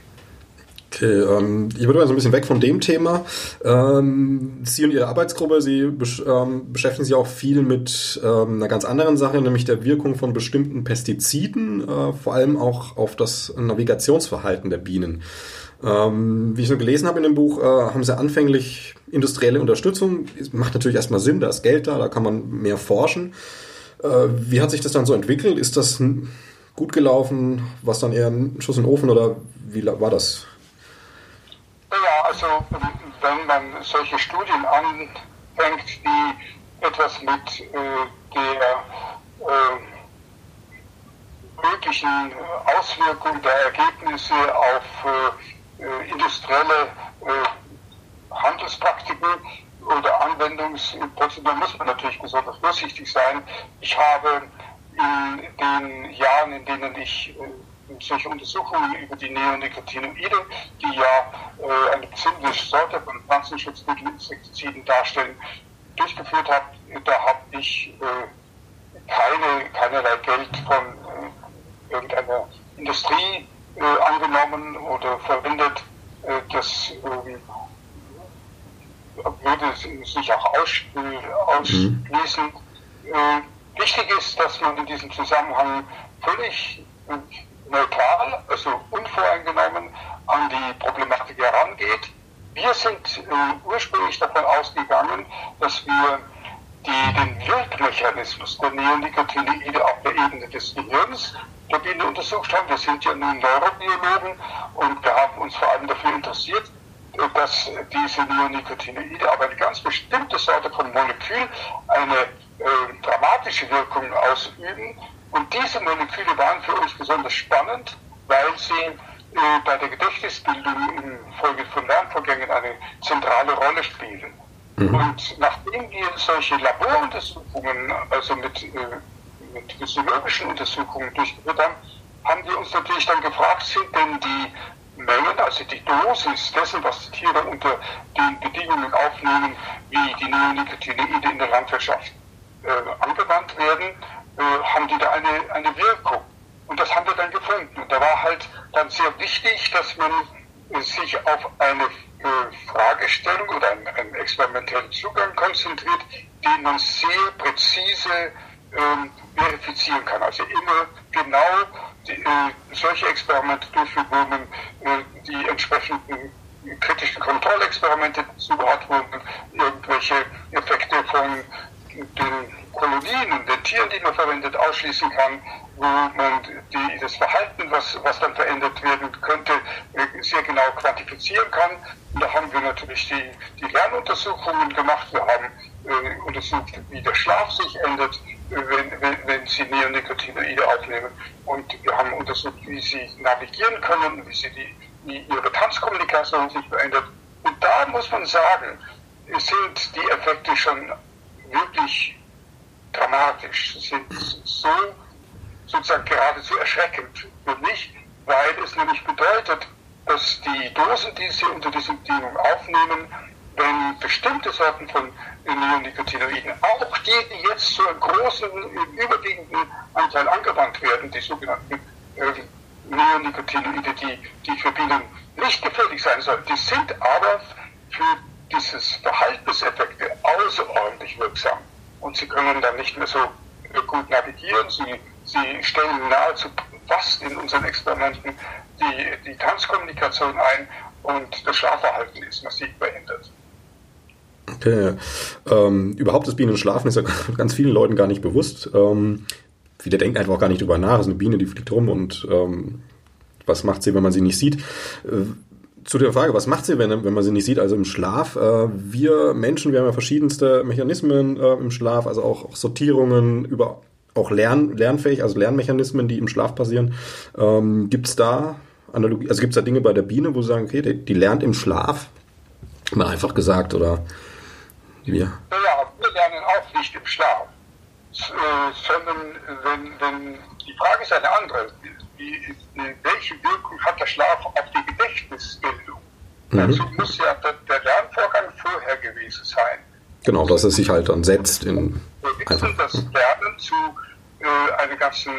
Okay, ähm, ich würde mal so ein bisschen weg von dem Thema. Ähm, Sie und Ihre Arbeitsgruppe, Sie besch ähm, beschäftigen sich auch viel mit ähm, einer ganz anderen Sache, nämlich der Wirkung von bestimmten Pestiziden, äh, vor allem auch auf das Navigationsverhalten der Bienen. Ähm, wie ich so gelesen habe in dem Buch, äh, haben Sie anfänglich industrielle Unterstützung. Macht natürlich erstmal Sinn, da ist Geld da, da kann man mehr forschen. Äh, wie hat sich das dann so entwickelt? Ist das gut gelaufen? Was dann eher ein Schuss in den Ofen oder wie war das? Ja, also wenn man solche Studien anfängt, die etwas mit äh, der äh, möglichen Auswirkung der Ergebnisse auf äh, industrielle äh, Handelspraktiken oder Anwendungsprozedur muss man natürlich besonders vorsichtig sein. Ich habe in den Jahren, in denen ich äh, solche Untersuchungen über die Neonicotinoide, die ja äh, eine bestimmte Sorte von Pflanzenschutzmittelinsektiziden darstellen, durchgeführt habe, da habe ich äh, keine, keinerlei Geld von äh, irgendeiner Industrie äh, angenommen oder verwendet. Äh, das ähm, würde sich auch aus, ausschließen. Mhm. wichtig ist, dass man in diesem Zusammenhang völlig neutral, also unvoreingenommen an die Problematik herangeht. Wir sind äh, ursprünglich davon ausgegangen, dass wir die, den Wirkmechanismus der Neonicotinoide auf der Ebene des Gehirns der Biene untersucht haben. Wir sind ja nun Neurobiologen und wir haben uns vor allem dafür interessiert, äh, dass diese Neonicotinoide aber eine ganz bestimmte Sorte von Molekül eine äh, dramatische Wirkung ausüben, und diese Moleküle waren für uns besonders spannend, weil sie äh, bei der Gedächtnisbildung infolge von Lernvorgängen eine zentrale Rolle spielen. Mhm. Und nachdem wir solche Laboruntersuchungen, also mit, äh, mit physiologischen Untersuchungen durchgeführt haben, haben wir uns natürlich dann gefragt, sind denn die Mengen, also die Dosis dessen, was die Tiere unter den Bedingungen aufnehmen, wie die Neonicotinoide in der Landwirtschaft äh, angewandt werden, äh, haben die da eine, eine Wirkung. Und das haben wir dann gefunden. Und da war halt dann sehr wichtig, dass man sich auf eine äh, Fragestellung oder einen, einen experimentellen Zugang konzentriert, den man sehr präzise ähm, verifizieren kann. Also immer genau die, äh, solche Experimente durchführt, wo man äh, die entsprechenden kritischen Kontrollexperimente dazu hat, wo man irgendwelche Effekte von den Kolonien und den Tieren, die man verwendet, ausschließen kann, wo man die, das Verhalten, was, was dann verändert werden könnte, äh, sehr genau quantifizieren kann. Und da haben wir natürlich die, die Lernuntersuchungen gemacht. Wir haben äh, untersucht, wie der Schlaf sich ändert, äh, wenn, wenn, wenn sie Neonicotinoide aufnehmen. Und wir haben untersucht, wie sie navigieren können, wie, sie die, wie ihre Tanzkommunikation sich verändert. Und da muss man sagen, sind die Effekte schon wirklich dramatisch, sind so sozusagen geradezu erschreckend. Für mich, weil es nämlich bedeutet, dass die Dosen, die sie unter diesen Bedingungen aufnehmen, wenn bestimmte Sorten von Neonicotinoiden, auch die, die jetzt zu einem großen, überwiegenden Anteil angewandt werden, die sogenannten äh, Neonicotinoide, die, die für Bienen nicht gefährlich sein sollen, die sind aber für dieses Verhaltenseffekte außerordentlich wirksam und sie können dann nicht mehr so gut navigieren. Sie, sie stellen nahezu fast in unseren Experimenten die, die Tanzkommunikation ein und das Schlafverhalten ist massiv verändert. Okay. Ähm, überhaupt das Bienenschlafen ist ja ganz vielen Leuten gar nicht bewusst. Ähm, viele denken einfach auch gar nicht drüber nach. Es ist eine Biene, die fliegt rum und ähm, was macht sie, wenn man sie nicht sieht? Zu der Frage, was macht sie, wenn, wenn man sie nicht sieht, also im Schlaf? Äh, wir Menschen, wir haben ja verschiedenste Mechanismen äh, im Schlaf, also auch, auch Sortierungen über auch lern, lernfähig, also Lernmechanismen, die im Schlaf passieren. Ähm, gibt es da Analogie, also gibt es da Dinge bei der Biene, wo Sie sagen, okay, die, die lernt im Schlaf? Mal einfach gesagt, oder wir? Naja, wir lernen auch nicht im Schlaf, äh, sondern wenn, wenn, die Frage ist eine andere welche Wirkung hat der Schlaf auf die Gedächtnisbildung? Mhm. Dazu muss ja der, der, Lernvorgang vorher gewesen sein. Genau, dass es sich halt dann setzt in. Wir wissen, dass Lernen zu äh, einer ganzen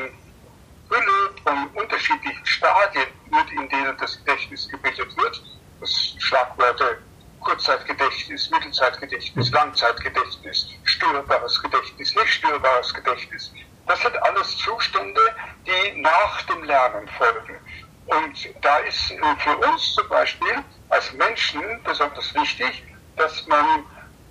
Fülle von unterschiedlichen Stadien wird, in denen das Gedächtnis gebildet wird. Das Schlagwörter Kurzzeitgedächtnis, Mittelzeitgedächtnis, mhm. Langzeitgedächtnis, störbares Gedächtnis, nicht störbares Gedächtnis. Das sind alles Zustände, die nach dem Lernen folgen. Und da ist für uns zum Beispiel als Menschen besonders wichtig, dass man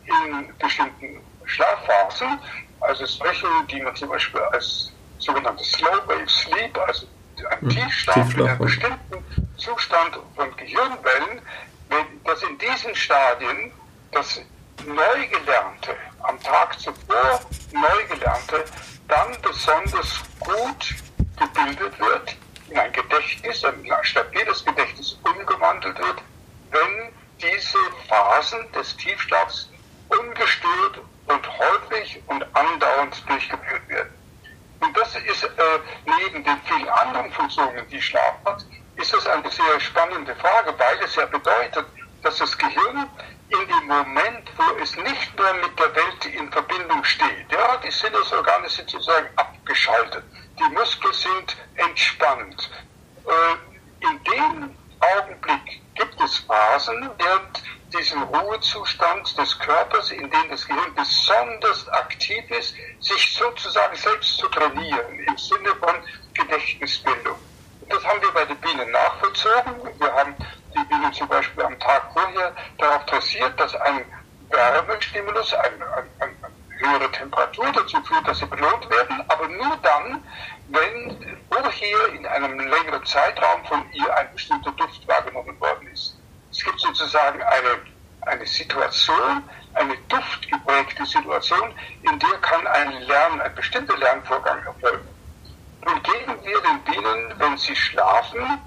in bestimmten Schlafphasen, also solche, die man zum Beispiel als sogenannte Slow Wave Sleep, also ein mhm. Tiefschlaf in einem bestimmten Zustand von Gehirnwellen, dass in diesen Stadien das Neugelernte, am Tag zuvor Neugelernte, dann besonders gut gebildet wird, in ein Gedächtnis, ein stabiles Gedächtnis umgewandelt wird, wenn diese Phasen des Tiefschlafs kontinuierlich und andauernd durchgeführt werden. Und das ist äh, neben den vielen anderen Funktionen, die Schlaf hat, ist das eine sehr spannende Frage, weil es ja bedeutet, dass das Gehirn in dem Moment, wo es nicht mehr mit der Welt in Verbindung steht, ja, die Sinnesorgane sind sozusagen abgeschaltet, die Muskeln sind entspannt. Äh, in dem Augenblick gibt es Phasen während diesem Ruhezustand des Körpers, in dem das Gehirn besonders aktiv ist, sich sozusagen selbst zu trainieren im Sinne von Gedächtnisbildung. Das haben wir bei den Bienen nachvollzogen. Wir haben die Bienen zum Beispiel am Tag vorher darauf dressiert, dass ein Wärmestimulus, eine höhere Temperatur dazu führt, dass sie belohnt werden, aber nur dann, wenn vorher in einem längeren Zeitraum von ihr ein bestimmter Duft wahrgenommen worden ist. Es gibt sozusagen eine, eine Situation, eine duftgeprägte Situation, in der kann ein Lern, ein bestimmter Lernvorgang erfolgen. Nun geben wir den Bienen, wenn sie schlafen,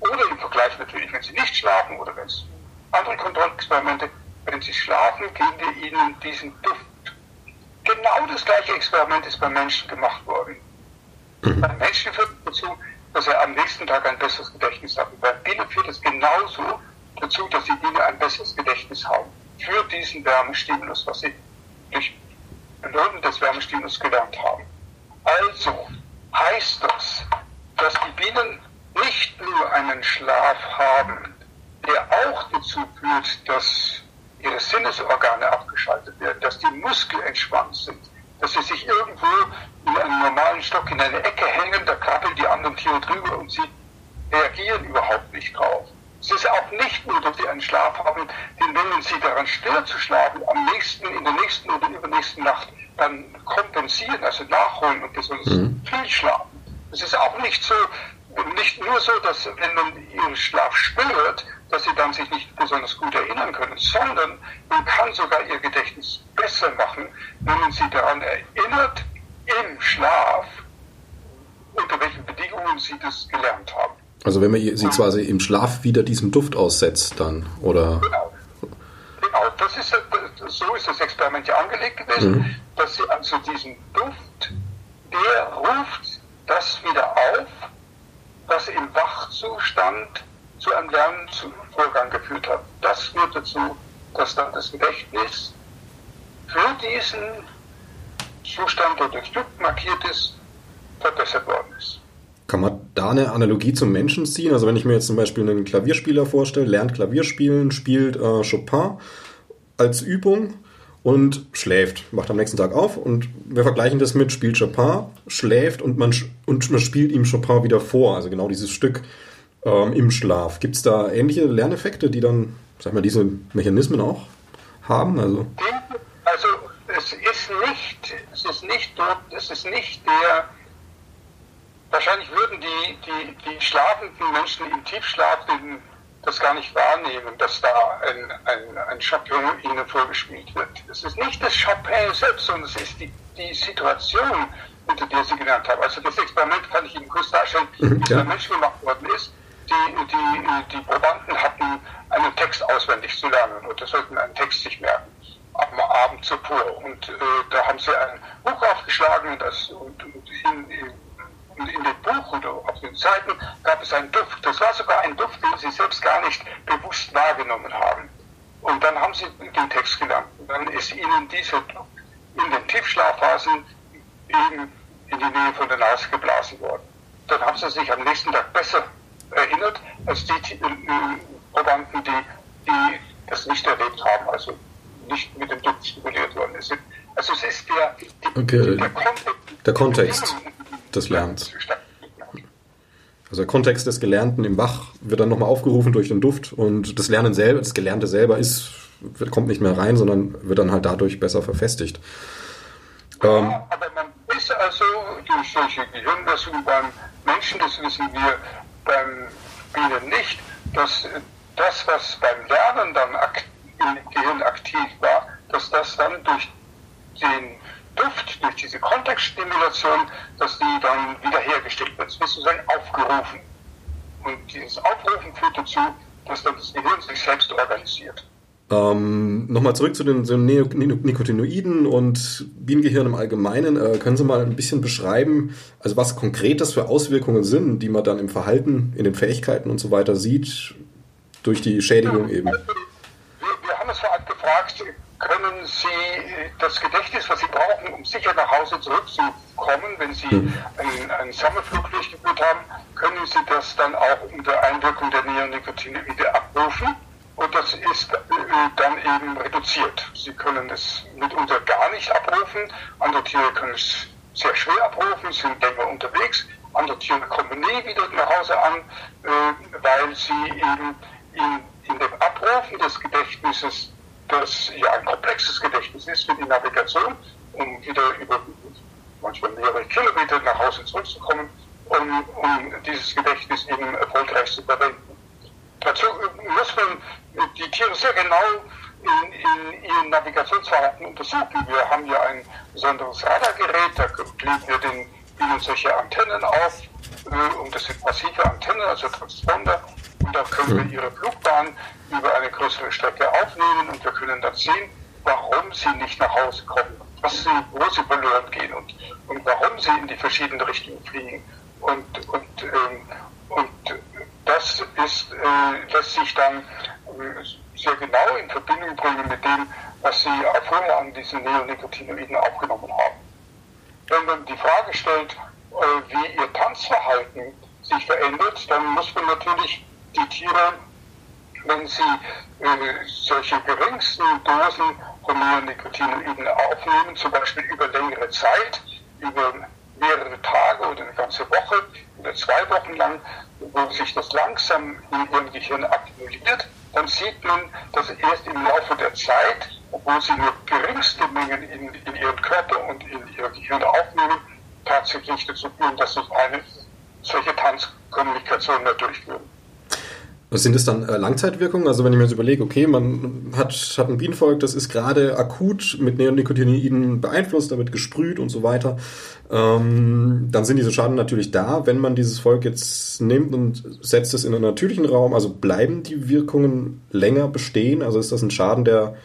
oder im Vergleich natürlich, wenn sie nicht schlafen oder wenn es andere Kontrollexperimente, wenn sie schlafen, geben wir ihnen diesen Duft. Genau das gleiche Experiment ist beim Menschen gemacht worden. Mhm. Beim Menschen führt dazu, dass er am nächsten Tag ein besseres Gedächtnis hat. Und beim Bienen führt es genauso dazu, dass die Bienen ein besseres Gedächtnis haben für diesen Wärmestimulus, was sie durch Belohnung des Wärmestimulus gelernt haben. Also heißt das, dass die Bienen nicht nur einen Schlaf haben, der auch dazu führt, dass ihre Sinnesorgane abgeschaltet werden, dass die Muskeln entspannt sind, dass sie sich irgendwo in einem normalen Stock in eine Ecke hängen, da krabbeln die anderen Tiere drüber und sie reagieren überhaupt nicht drauf. Es ist auch nicht nur, dass sie einen Schlaf haben, den wenn man sie daran stört zu schlafen, am nächsten, in der nächsten oder übernächsten Nacht dann kompensieren, also nachholen und besonders mhm. viel schlafen. Es ist auch nicht so, nicht nur so, dass wenn man ihren Schlaf stört, dass sie dann sich nicht besonders gut erinnern können, sondern man kann sogar ihr Gedächtnis besser machen, wenn man sie daran erinnert, im Schlaf, unter welchen Bedingungen sie das gelernt haben. Also wenn man sie quasi im Schlaf wieder diesem Duft aussetzt dann, oder? Genau. Genau, das ist, so ist das Experiment ja angelegt gewesen, mhm. dass sie also diesen Duft, der ruft das wieder auf, was im Wachzustand zu einem Lernvorgang geführt hat. Das führt dazu, dass dann das Gedächtnis für diesen Zustand, der durch Glück markiert ist, verbessert worden ist. Kann man da eine Analogie zum Menschen ziehen? Also wenn ich mir jetzt zum Beispiel einen Klavierspieler vorstelle, lernt Klavierspielen, spielt äh, Chopin als Übung und schläft, macht am nächsten Tag auf und wir vergleichen das mit spielt Chopin, schläft und man, und man spielt ihm Chopin wieder vor, also genau dieses Stück ähm, im Schlaf. Gibt es da ähnliche Lerneffekte, die dann, sag mal, diese Mechanismen auch haben? Also, also es ist nicht, es ist nicht dort, es ist nicht der, wahrscheinlich würden die, die, die schlafenden Menschen im Tiefschlaf den das gar nicht wahrnehmen, dass da ein, ein, ein Chopin ihnen vorgespielt wird. Es ist nicht das Chopin selbst, sondern es ist die, die Situation, unter der sie gelernt haben. Also das Experiment kann ich Ihnen kurz darstellen, wie es bei Menschen gemacht worden ist. Die, die, die Probanden hatten einen Text auswendig zu lernen oder sollten einen Text sich merken am Abend zuvor. Und äh, da haben sie ein Buch aufgeschlagen und, das, und, und in, in in dem Buch oder auf den Seiten gab es einen Duft. Das war sogar ein Duft, den sie selbst gar nicht bewusst wahrgenommen haben. Und dann haben sie den Text gelernt. Und dann ist ihnen dieser Duft in den Tiefschlafphasen eben in die Nähe von der Nase geblasen worden. Dann haben sie sich am nächsten Tag besser erinnert als die äh, Probanden, die, die das nicht erlebt haben, also nicht mit dem Duft stimuliert worden sind. Also es ist der, die, okay. der Kontext. Der Kontext des Lernens. Also der Kontext des Gelernten im Wach wird dann nochmal aufgerufen durch den Duft und das Lernen selber, das Gelernte selber ist, kommt nicht mehr rein, sondern wird dann halt dadurch besser verfestigt. Ja, ähm, aber man ist also durch solche Gehirnmessungen beim Menschen, das wissen wir beim Bienen nicht, dass das, was beim Lernen dann im Gehirn aktiv war, dass das dann durch den Duft, durch diese Kontextstimulation, dass die dann wiederhergestellt wird. Es wird sozusagen aufgerufen. Und dieses Aufrufen führt dazu, dass dann das Gehirn sich selbst organisiert. Ähm, Nochmal zurück zu den, zu den Nicotinoiden und Bienengehirn im Allgemeinen. Äh, können Sie mal ein bisschen beschreiben, also was konkret das für Auswirkungen sind, die man dann im Verhalten, in den Fähigkeiten und so weiter sieht, durch die Schädigung eben? Wir, wir haben es vorab gefragt, können Sie das Gedächtnis, was Sie brauchen, um sicher nach Hause zurückzukommen, wenn Sie hm. einen, einen Sommerflug durchgeführt haben, können Sie das dann auch unter Einwirkung der Neonicotinoide abrufen? Und das ist äh, dann eben reduziert. Sie können es mitunter gar nicht abrufen, andere Tiere können es sehr schwer abrufen, sind länger unterwegs, andere Tiere kommen nie wieder nach Hause an, äh, weil sie eben in, in dem Abrufen des Gedächtnisses, das ja ein komplexes Gedächtnis ist für die Navigation, um wieder über manchmal mehrere Kilometer nach Hause zurückzukommen, um, um dieses Gedächtnis eben erfolgreich zu verwenden. Dazu muss man die Tiere sehr genau in, in ihren Navigationsverhalten untersuchen. Wir haben ja ein besonderes Radargerät, da legen wir den Bienen solche Antennen auf, äh, und das sind massive Antennen, also Transponder, und da können wir ihre Flugbahn über eine größere Strecke aufnehmen und wir können dann sehen, warum sie nicht nach Hause kommen, was sie, wo sie verloren gehen und, und warum sie in die verschiedenen Richtungen fliegen. Und, und, ähm, und das ist, äh, lässt sich dann sehr genau in Verbindung bringen mit dem, was Sie vorher an diesen Neonicotinoiden aufgenommen haben. Wenn man die Frage stellt, äh, wie Ihr Tanzverhalten sich verändert, dann muss man natürlich die Tiere, wenn sie äh, solche geringsten Dosen von Neonicotinoiden aufnehmen, zum Beispiel über längere Zeit, über mehrere Tage oder eine ganze Woche oder zwei Wochen lang, wo sich das langsam in ihrem Gehirn akkumuliert, dann sieht man, dass erst im Laufe der Zeit, obwohl sie nur geringste Mengen in, in ihren Körper und in ihr Gehirn aufnehmen, tatsächlich dazu führen, dass sie eine solche Tanzkommunikation mehr durchführen. Sind das dann äh, Langzeitwirkungen? Also wenn ich mir jetzt überlege, okay, man hat, hat ein Bienenvolk, das ist gerade akut mit Neonicotinoiden beeinflusst, da wird gesprüht und so weiter, ähm, dann sind diese Schaden natürlich da. Wenn man dieses Volk jetzt nimmt und setzt es in einen natürlichen Raum, also bleiben die Wirkungen länger bestehen? Also ist das ein Schaden, der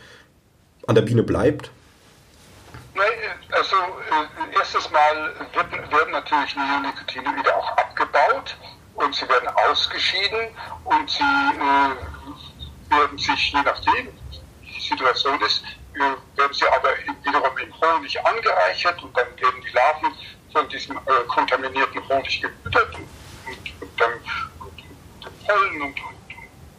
an der Biene bleibt? Nein, also äh, erstes Mal werden natürlich Neonicotinoide auch abgebaut und sie werden ausgeschieden und sie äh, werden sich, je nachdem, wie die Situation ist, äh, werden sie aber wiederum in Honig angereichert und dann werden die Larven von diesem äh, kontaminierten Honig gefüttert und, und, und dann Pollen und, und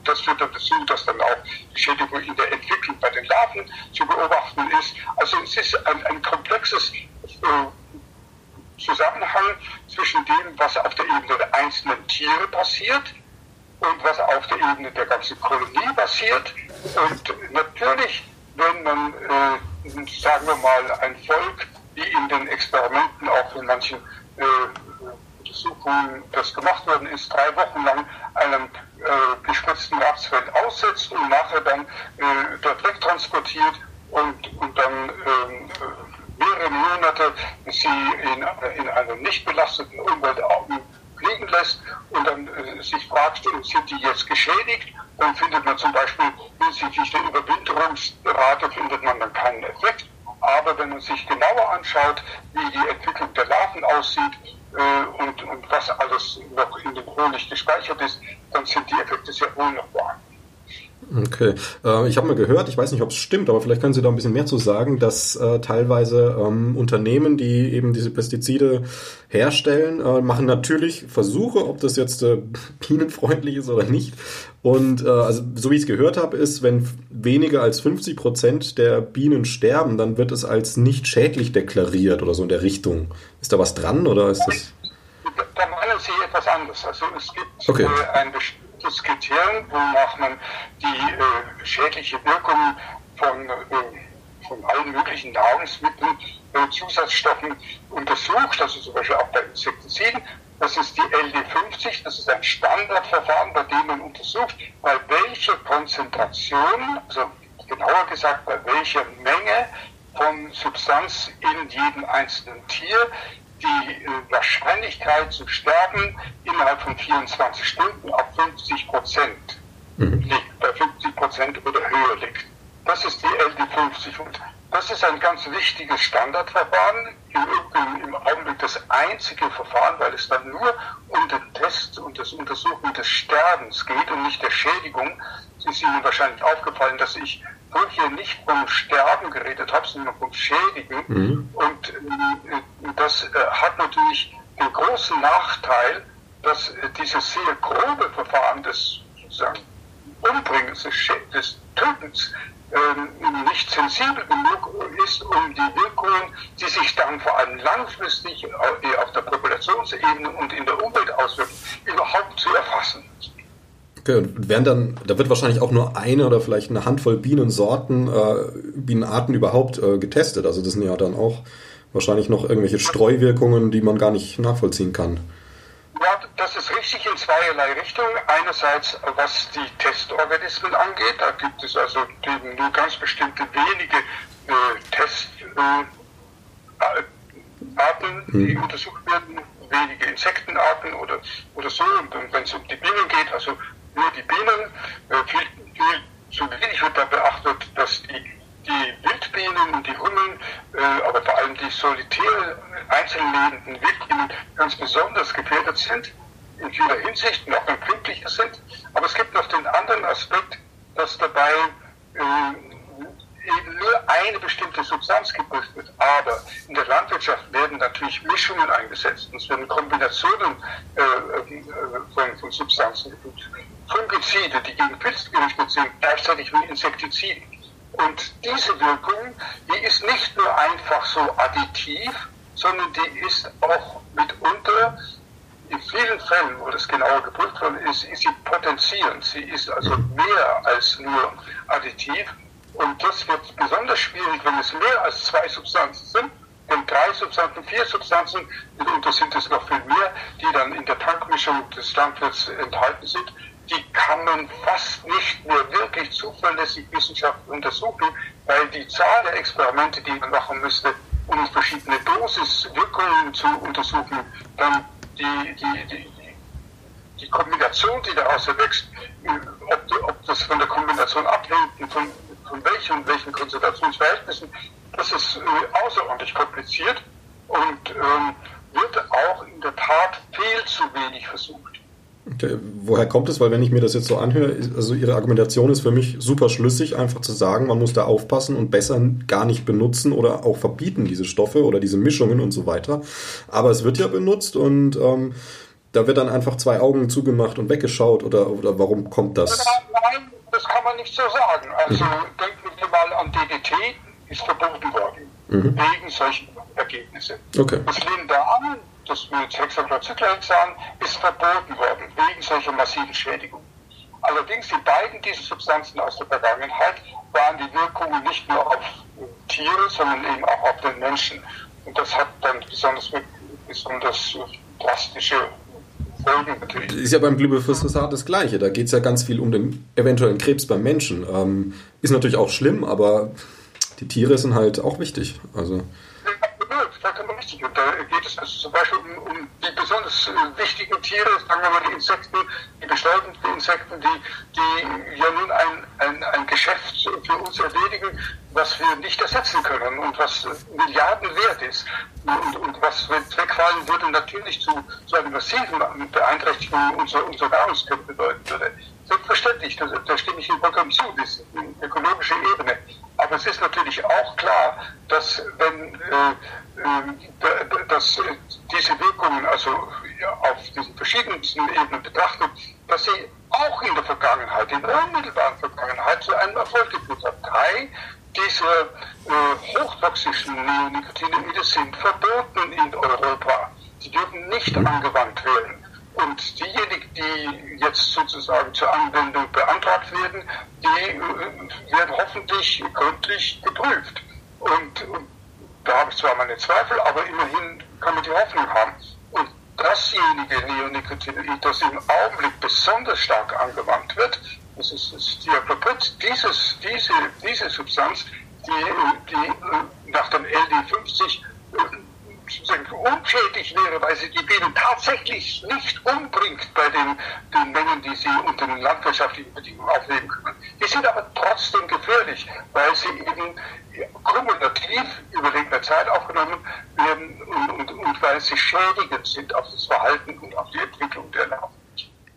das führt dann dazu, dass dann auch die Schädigung in der Entwicklung bei den Larven zu beobachten ist. Also es ist ein, ein komplexes äh, Zusammenhang zwischen dem, was auf der Ebene der einzelnen Tiere passiert und was auf der Ebene der ganzen Kolonie passiert. Und natürlich, wenn man, äh, sagen wir mal, ein Volk, wie in den Experimenten auch in manchen äh, Untersuchungen das gemacht worden ist, drei Wochen lang einem äh, gespritzten Rapsfeld aussetzt und nachher dann äh, dort wegtransportiert und, und dann mehrere Monate sie in, in einer nicht belasteten Umwelt liegen lässt und dann äh, sich fragt, sind die jetzt geschädigt, dann findet man zum Beispiel hinsichtlich der Überwinterungsrate findet man dann keinen Effekt. Aber wenn man sich genauer anschaut, wie die Entwicklung der Larven aussieht äh, und, und was alles noch in dem Honig gespeichert ist, dann sind die Effekte sehr wohl noch vorhanden. Okay. Äh, ich habe mal gehört, ich weiß nicht, ob es stimmt, aber vielleicht können Sie da ein bisschen mehr zu sagen, dass äh, teilweise ähm, Unternehmen, die eben diese Pestizide herstellen, äh, machen natürlich Versuche, ob das jetzt äh, bienenfreundlich ist oder nicht. Und äh, also so wie ich es gehört habe, ist, wenn weniger als 50 Prozent der Bienen sterben, dann wird es als nicht schädlich deklariert oder so in der Richtung. Ist da was dran oder ist das? Da meinen Sie etwas anderes. Also es gibt okay. Äh, ein bestimmtes bestimmtes Kriterium, wonach man die äh, schädliche Wirkung von, äh, von allen möglichen Nahrungsmitteln, äh, Zusatzstoffen untersucht, also zum Beispiel auch bei Insektiziden. Das ist die LD50, das ist ein Standardverfahren, bei dem man untersucht, bei welcher Konzentration, also genauer gesagt, bei welcher Menge von Substanz in jedem einzelnen Tier die äh, Wahrscheinlichkeit zu sterben innerhalb von 24 Stunden auf 50 Prozent mhm. liegt, bei 50 Prozent oder höher liegt. Das ist die LD50 und das ist ein ganz wichtiges Standardverfahren, im im Augenblick das einzige Verfahren, weil es dann nur um den Test und das Untersuchen des Sterbens geht und nicht der Schädigung. Es ist Ihnen wahrscheinlich aufgefallen, dass ich hier nicht vom Sterben geredet habe, sondern vom Schädigen. Mhm. Und äh, das äh, hat natürlich den großen Nachteil, dass äh, dieses sehr grobe Verfahren des sozusagen Umbringens, des, Tötens, ähm, nicht sensibel genug ist, um die Wirkungen, die sich dann vor allem langfristig auf der Populationsebene und in der Umwelt auswirken, überhaupt zu erfassen. Okay, und werden dann, da wird wahrscheinlich auch nur eine oder vielleicht eine Handvoll Bienensorten, äh, Bienenarten überhaupt äh, getestet. Also das sind ja dann auch wahrscheinlich noch irgendwelche Streuwirkungen, die man gar nicht nachvollziehen kann. Ja, das ist richtig in zweierlei Richtungen. Einerseits, was die Testorganismen angeht, da gibt es also nur ganz bestimmte wenige äh, Testarten, äh, die mhm. untersucht werden, wenige Insektenarten oder, oder so. Und wenn es um die Bienen geht, also nur die Bienen, äh, viel, viel zu wenig wird da beachtet, dass die, die Wildbienen und die Hummeln, äh, aber vor allem die solitär einzeln lebenden Wildbienen ganz besonders gefährdet sind, in vieler Hinsicht noch empfindlicher sind. Aber es gibt noch den anderen Aspekt, dass dabei äh, eben nur eine bestimmte Substanz geprüft wird. Aber in der Landwirtschaft werden natürlich Mischungen eingesetzt. Es werden Kombinationen äh, äh, von, von Substanzen geprüft. Fungizide, die gegen Pilze gerichtet sind, gleichzeitig wie Insektizide. Und diese Wirkung, die ist nicht nur einfach so additiv, sondern die ist auch mitunter in vielen Fällen, wo das genauer geprüft worden ist, ist sie potenzierend. Sie ist also mehr als nur additiv. Und das wird besonders schwierig, wenn es mehr als zwei Substanzen sind. Denn drei Substanzen, vier Substanzen, mitunter sind es noch viel mehr, die dann in der Tankmischung des Landwirts enthalten sind die kann man fast nicht mehr wirklich zuverlässig wissenschaftlich untersuchen, weil die Zahl der Experimente, die man machen müsste, um verschiedene Dosiswirkungen zu untersuchen, dann die, die, die, die Kombination, die daraus erwächst, ob, ob das von der Kombination abhängt, von, von welchen, welchen Konzentrationsverhältnissen, das ist äh, außerordentlich kompliziert und ähm, wird auch in der Tat viel zu wenig versucht. Okay. Woher kommt es? Weil wenn ich mir das jetzt so anhöre, also Ihre Argumentation ist für mich super schlüssig, einfach zu sagen, man muss da aufpassen und besser gar nicht benutzen oder auch verbieten diese Stoffe oder diese Mischungen und so weiter. Aber es wird ja benutzt und ähm, da wird dann einfach zwei Augen zugemacht und weggeschaut oder, oder warum kommt das? Nein, das kann man nicht so sagen. Also mhm. denken wir mal an DDT, ist verboten worden mhm. wegen solchen Ergebnisse. Okay. Das Lindan das Hexachlorcyclohexan ist verboten worden wegen solcher massiven Schädigungen. Allerdings die beiden dieser Substanzen aus der Vergangenheit waren die Wirkungen nicht nur auf Tiere, sondern eben auch auf den Menschen. Und das hat dann besonders, besonders drastische Folgen natürlich. Ist ja beim Glyphosat das Gleiche. Da geht es ja ganz viel um den eventuellen Krebs beim Menschen. Ähm, ist natürlich auch schlimm, aber die Tiere sind halt auch wichtig. Also vollkommen richtig. Und da geht es also zum Beispiel um, um die besonders äh, wichtigen Tiere, sagen wir mal die Insekten, die bestäubenden Insekten, die, die ja nun ein, ein, ein Geschäft für uns erledigen, was wir nicht ersetzen können und was Milliarden wert ist. Und, und was wegfallen würde, natürlich zu, zu einer massiven Beeinträchtigung unserer, unserer Nahrungskette bedeuten würde. Selbstverständlich, da, da stimme ich Ihnen vollkommen zu, das eine ökologische Ebene. Aber es ist natürlich auch klar, dass wenn äh, äh, dass äh, diese Wirkungen also auf diesen verschiedensten Ebenen betrachtet, dass sie auch in der Vergangenheit, in der unmittelbaren Vergangenheit zu einem Erfolg geführt haben. Drei dieser äh, hochtoxischen Neonicotinoide sind verboten in Europa. Sie dürfen nicht angewandt werden. Und diejenigen, die jetzt sozusagen zur Anwendung beantragt werden, die äh, werden hoffentlich gründlich geprüft. Und, und da habe ich zwar meine Zweifel, aber immerhin kann man die Hoffnung haben. Und dasjenige Neonicotinoid, das im Augenblick besonders stark angewandt wird, das ist das Diakloprid, dieses, diese, diese Substanz, die, die nach dem LD50 sozusagen wäre, weil sie die Bienen tatsächlich nicht umbringt bei den, den Mengen, die sie unter den landwirtschaftlichen Bedingungen aufnehmen können. Die sind aber trotzdem gefährlich, weil sie eben kumulativ über längere Zeit aufgenommen werden und, und, und weil sie schädigend sind auf das Verhalten und auf die Entwicklung der Larven.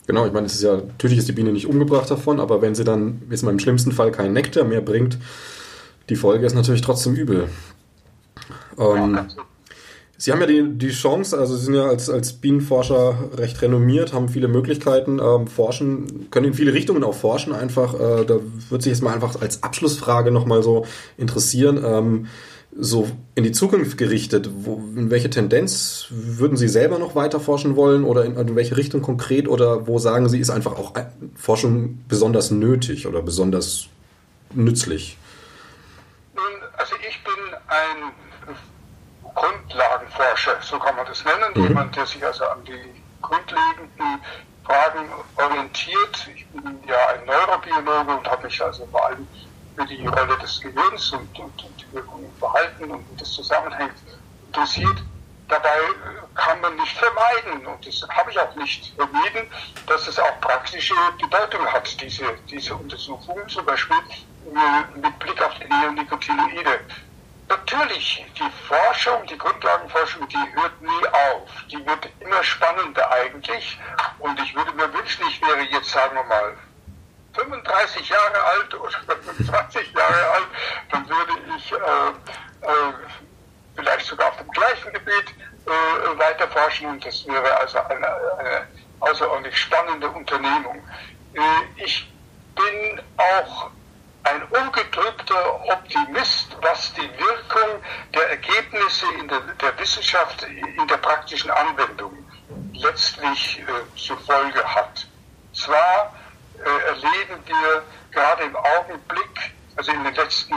Genau, ich meine, es ist ja, natürlich ist die Biene nicht umgebracht davon, aber wenn sie dann, jetzt mal im schlimmsten Fall keinen Nektar mehr bringt, die Folge ist natürlich trotzdem übel. Ähm, ja, Sie haben ja die, die Chance, also Sie sind ja als, als Bienenforscher recht renommiert, haben viele Möglichkeiten, ähm, forschen, können in viele Richtungen auch forschen einfach. Äh, da würde sich jetzt mal einfach als Abschlussfrage nochmal so interessieren, ähm, so in die Zukunft gerichtet, wo, in welche Tendenz würden Sie selber noch weiter forschen wollen oder in, in welche Richtung konkret oder wo sagen Sie, ist einfach auch Forschung besonders nötig oder besonders nützlich? Nun, also ich bin ein Grundlagenforscher, so kann man das nennen, mhm. jemand, der sich also an die grundlegenden Fragen orientiert. Ich bin ja ein Neurobiologe und habe mich also vor allem für die Rolle des Gehirns und, und, und die Wirkung im Verhalten und wie das zusammenhängt interessiert. Dabei kann man nicht vermeiden, und das habe ich auch nicht vermieden, dass es auch praktische Bedeutung hat, diese, diese Untersuchungen, zum Beispiel mit Blick auf die Neonicotinoide. Natürlich, die Forschung, die Grundlagenforschung, die hört nie auf. Die wird immer spannender eigentlich. Und ich würde mir wünschen, ich wäre jetzt, sagen wir mal, 35 Jahre alt oder 25 Jahre alt, dann würde ich äh, äh, vielleicht sogar auf dem gleichen Gebiet äh, weiter forschen. Und das wäre also eine, eine außerordentlich spannende Unternehmung. Äh, ich bin auch ein ungedrückter Optimist, was die Wirkung der Ergebnisse in der, der Wissenschaft in der praktischen Anwendung letztlich äh, zur Folge hat. Zwar äh, erleben wir gerade im Augenblick, also in den letzten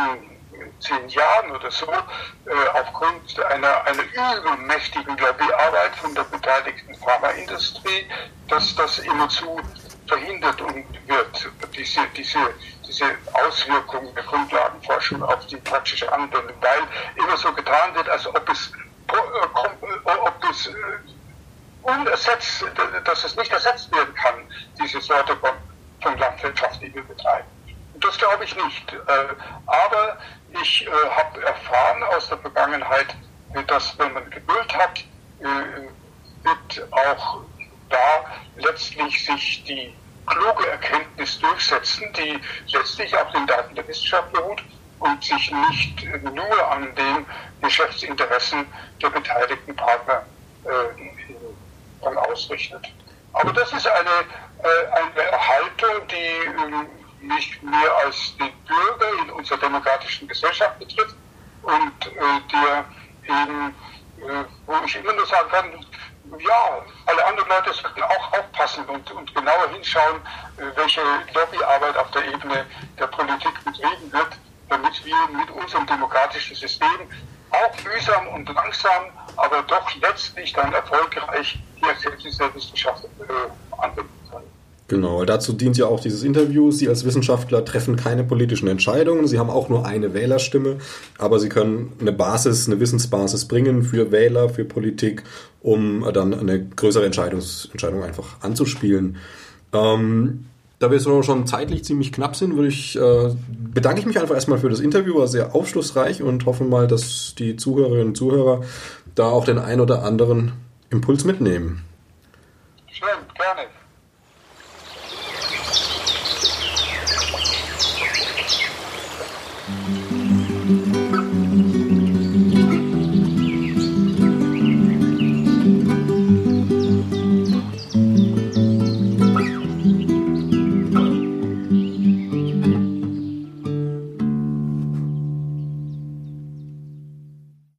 zehn Jahren oder so, äh, aufgrund einer, einer übermächtigen Lobbyarbeit von der beteiligten Pharmaindustrie, dass das immerzu verhindert wird, diese, diese diese Auswirkungen der Grundlagenforschung auf die praktische Anwendung, weil immer so getan wird, als ob es, äh, ob es äh, unersetzt, dass es nicht ersetzt werden kann, diese Sorte von, von Landwirtschaft, die wir betreiben. Und das glaube ich nicht. Äh, aber ich habe erfahren aus der Vergangenheit, dass wenn man Geduld hat, wird auch da letztlich sich die kluge Erkenntnis durchsetzen, die letztlich auf den Daten der Wissenschaft beruht und sich nicht nur an den Geschäftsinteressen der beteiligten Partner äh, dann ausrichtet. Aber das ist eine, äh, eine Haltung, die nicht ähm, mehr als den Bürger in unserer demokratischen Gesellschaft betrifft und äh, der eben, äh, wo ich immer nur sagen kann, ja, alle anderen Leute sollten auch aufpassen und, und genauer hinschauen, äh, welche Lobbyarbeit auf der Ebene der Politik betrieben wird, damit wir mit unserem demokratischen System auch mühsam und langsam, aber doch letztlich dann erfolgreich die Erkenntnisse der Wissenschaft äh, anwenden. Genau, dazu dient ja auch dieses Interview. Sie als Wissenschaftler treffen keine politischen Entscheidungen. Sie haben auch nur eine Wählerstimme, aber Sie können eine Basis, eine Wissensbasis bringen für Wähler, für Politik, um dann eine größere Entscheidungs Entscheidung einfach anzuspielen. Ähm, da wir so schon zeitlich ziemlich knapp sind, würde ich, äh, bedanke ich mich einfach erstmal für das Interview, war sehr aufschlussreich und hoffe mal, dass die Zuhörerinnen und Zuhörer da auch den ein oder anderen Impuls mitnehmen. Schön, gerne.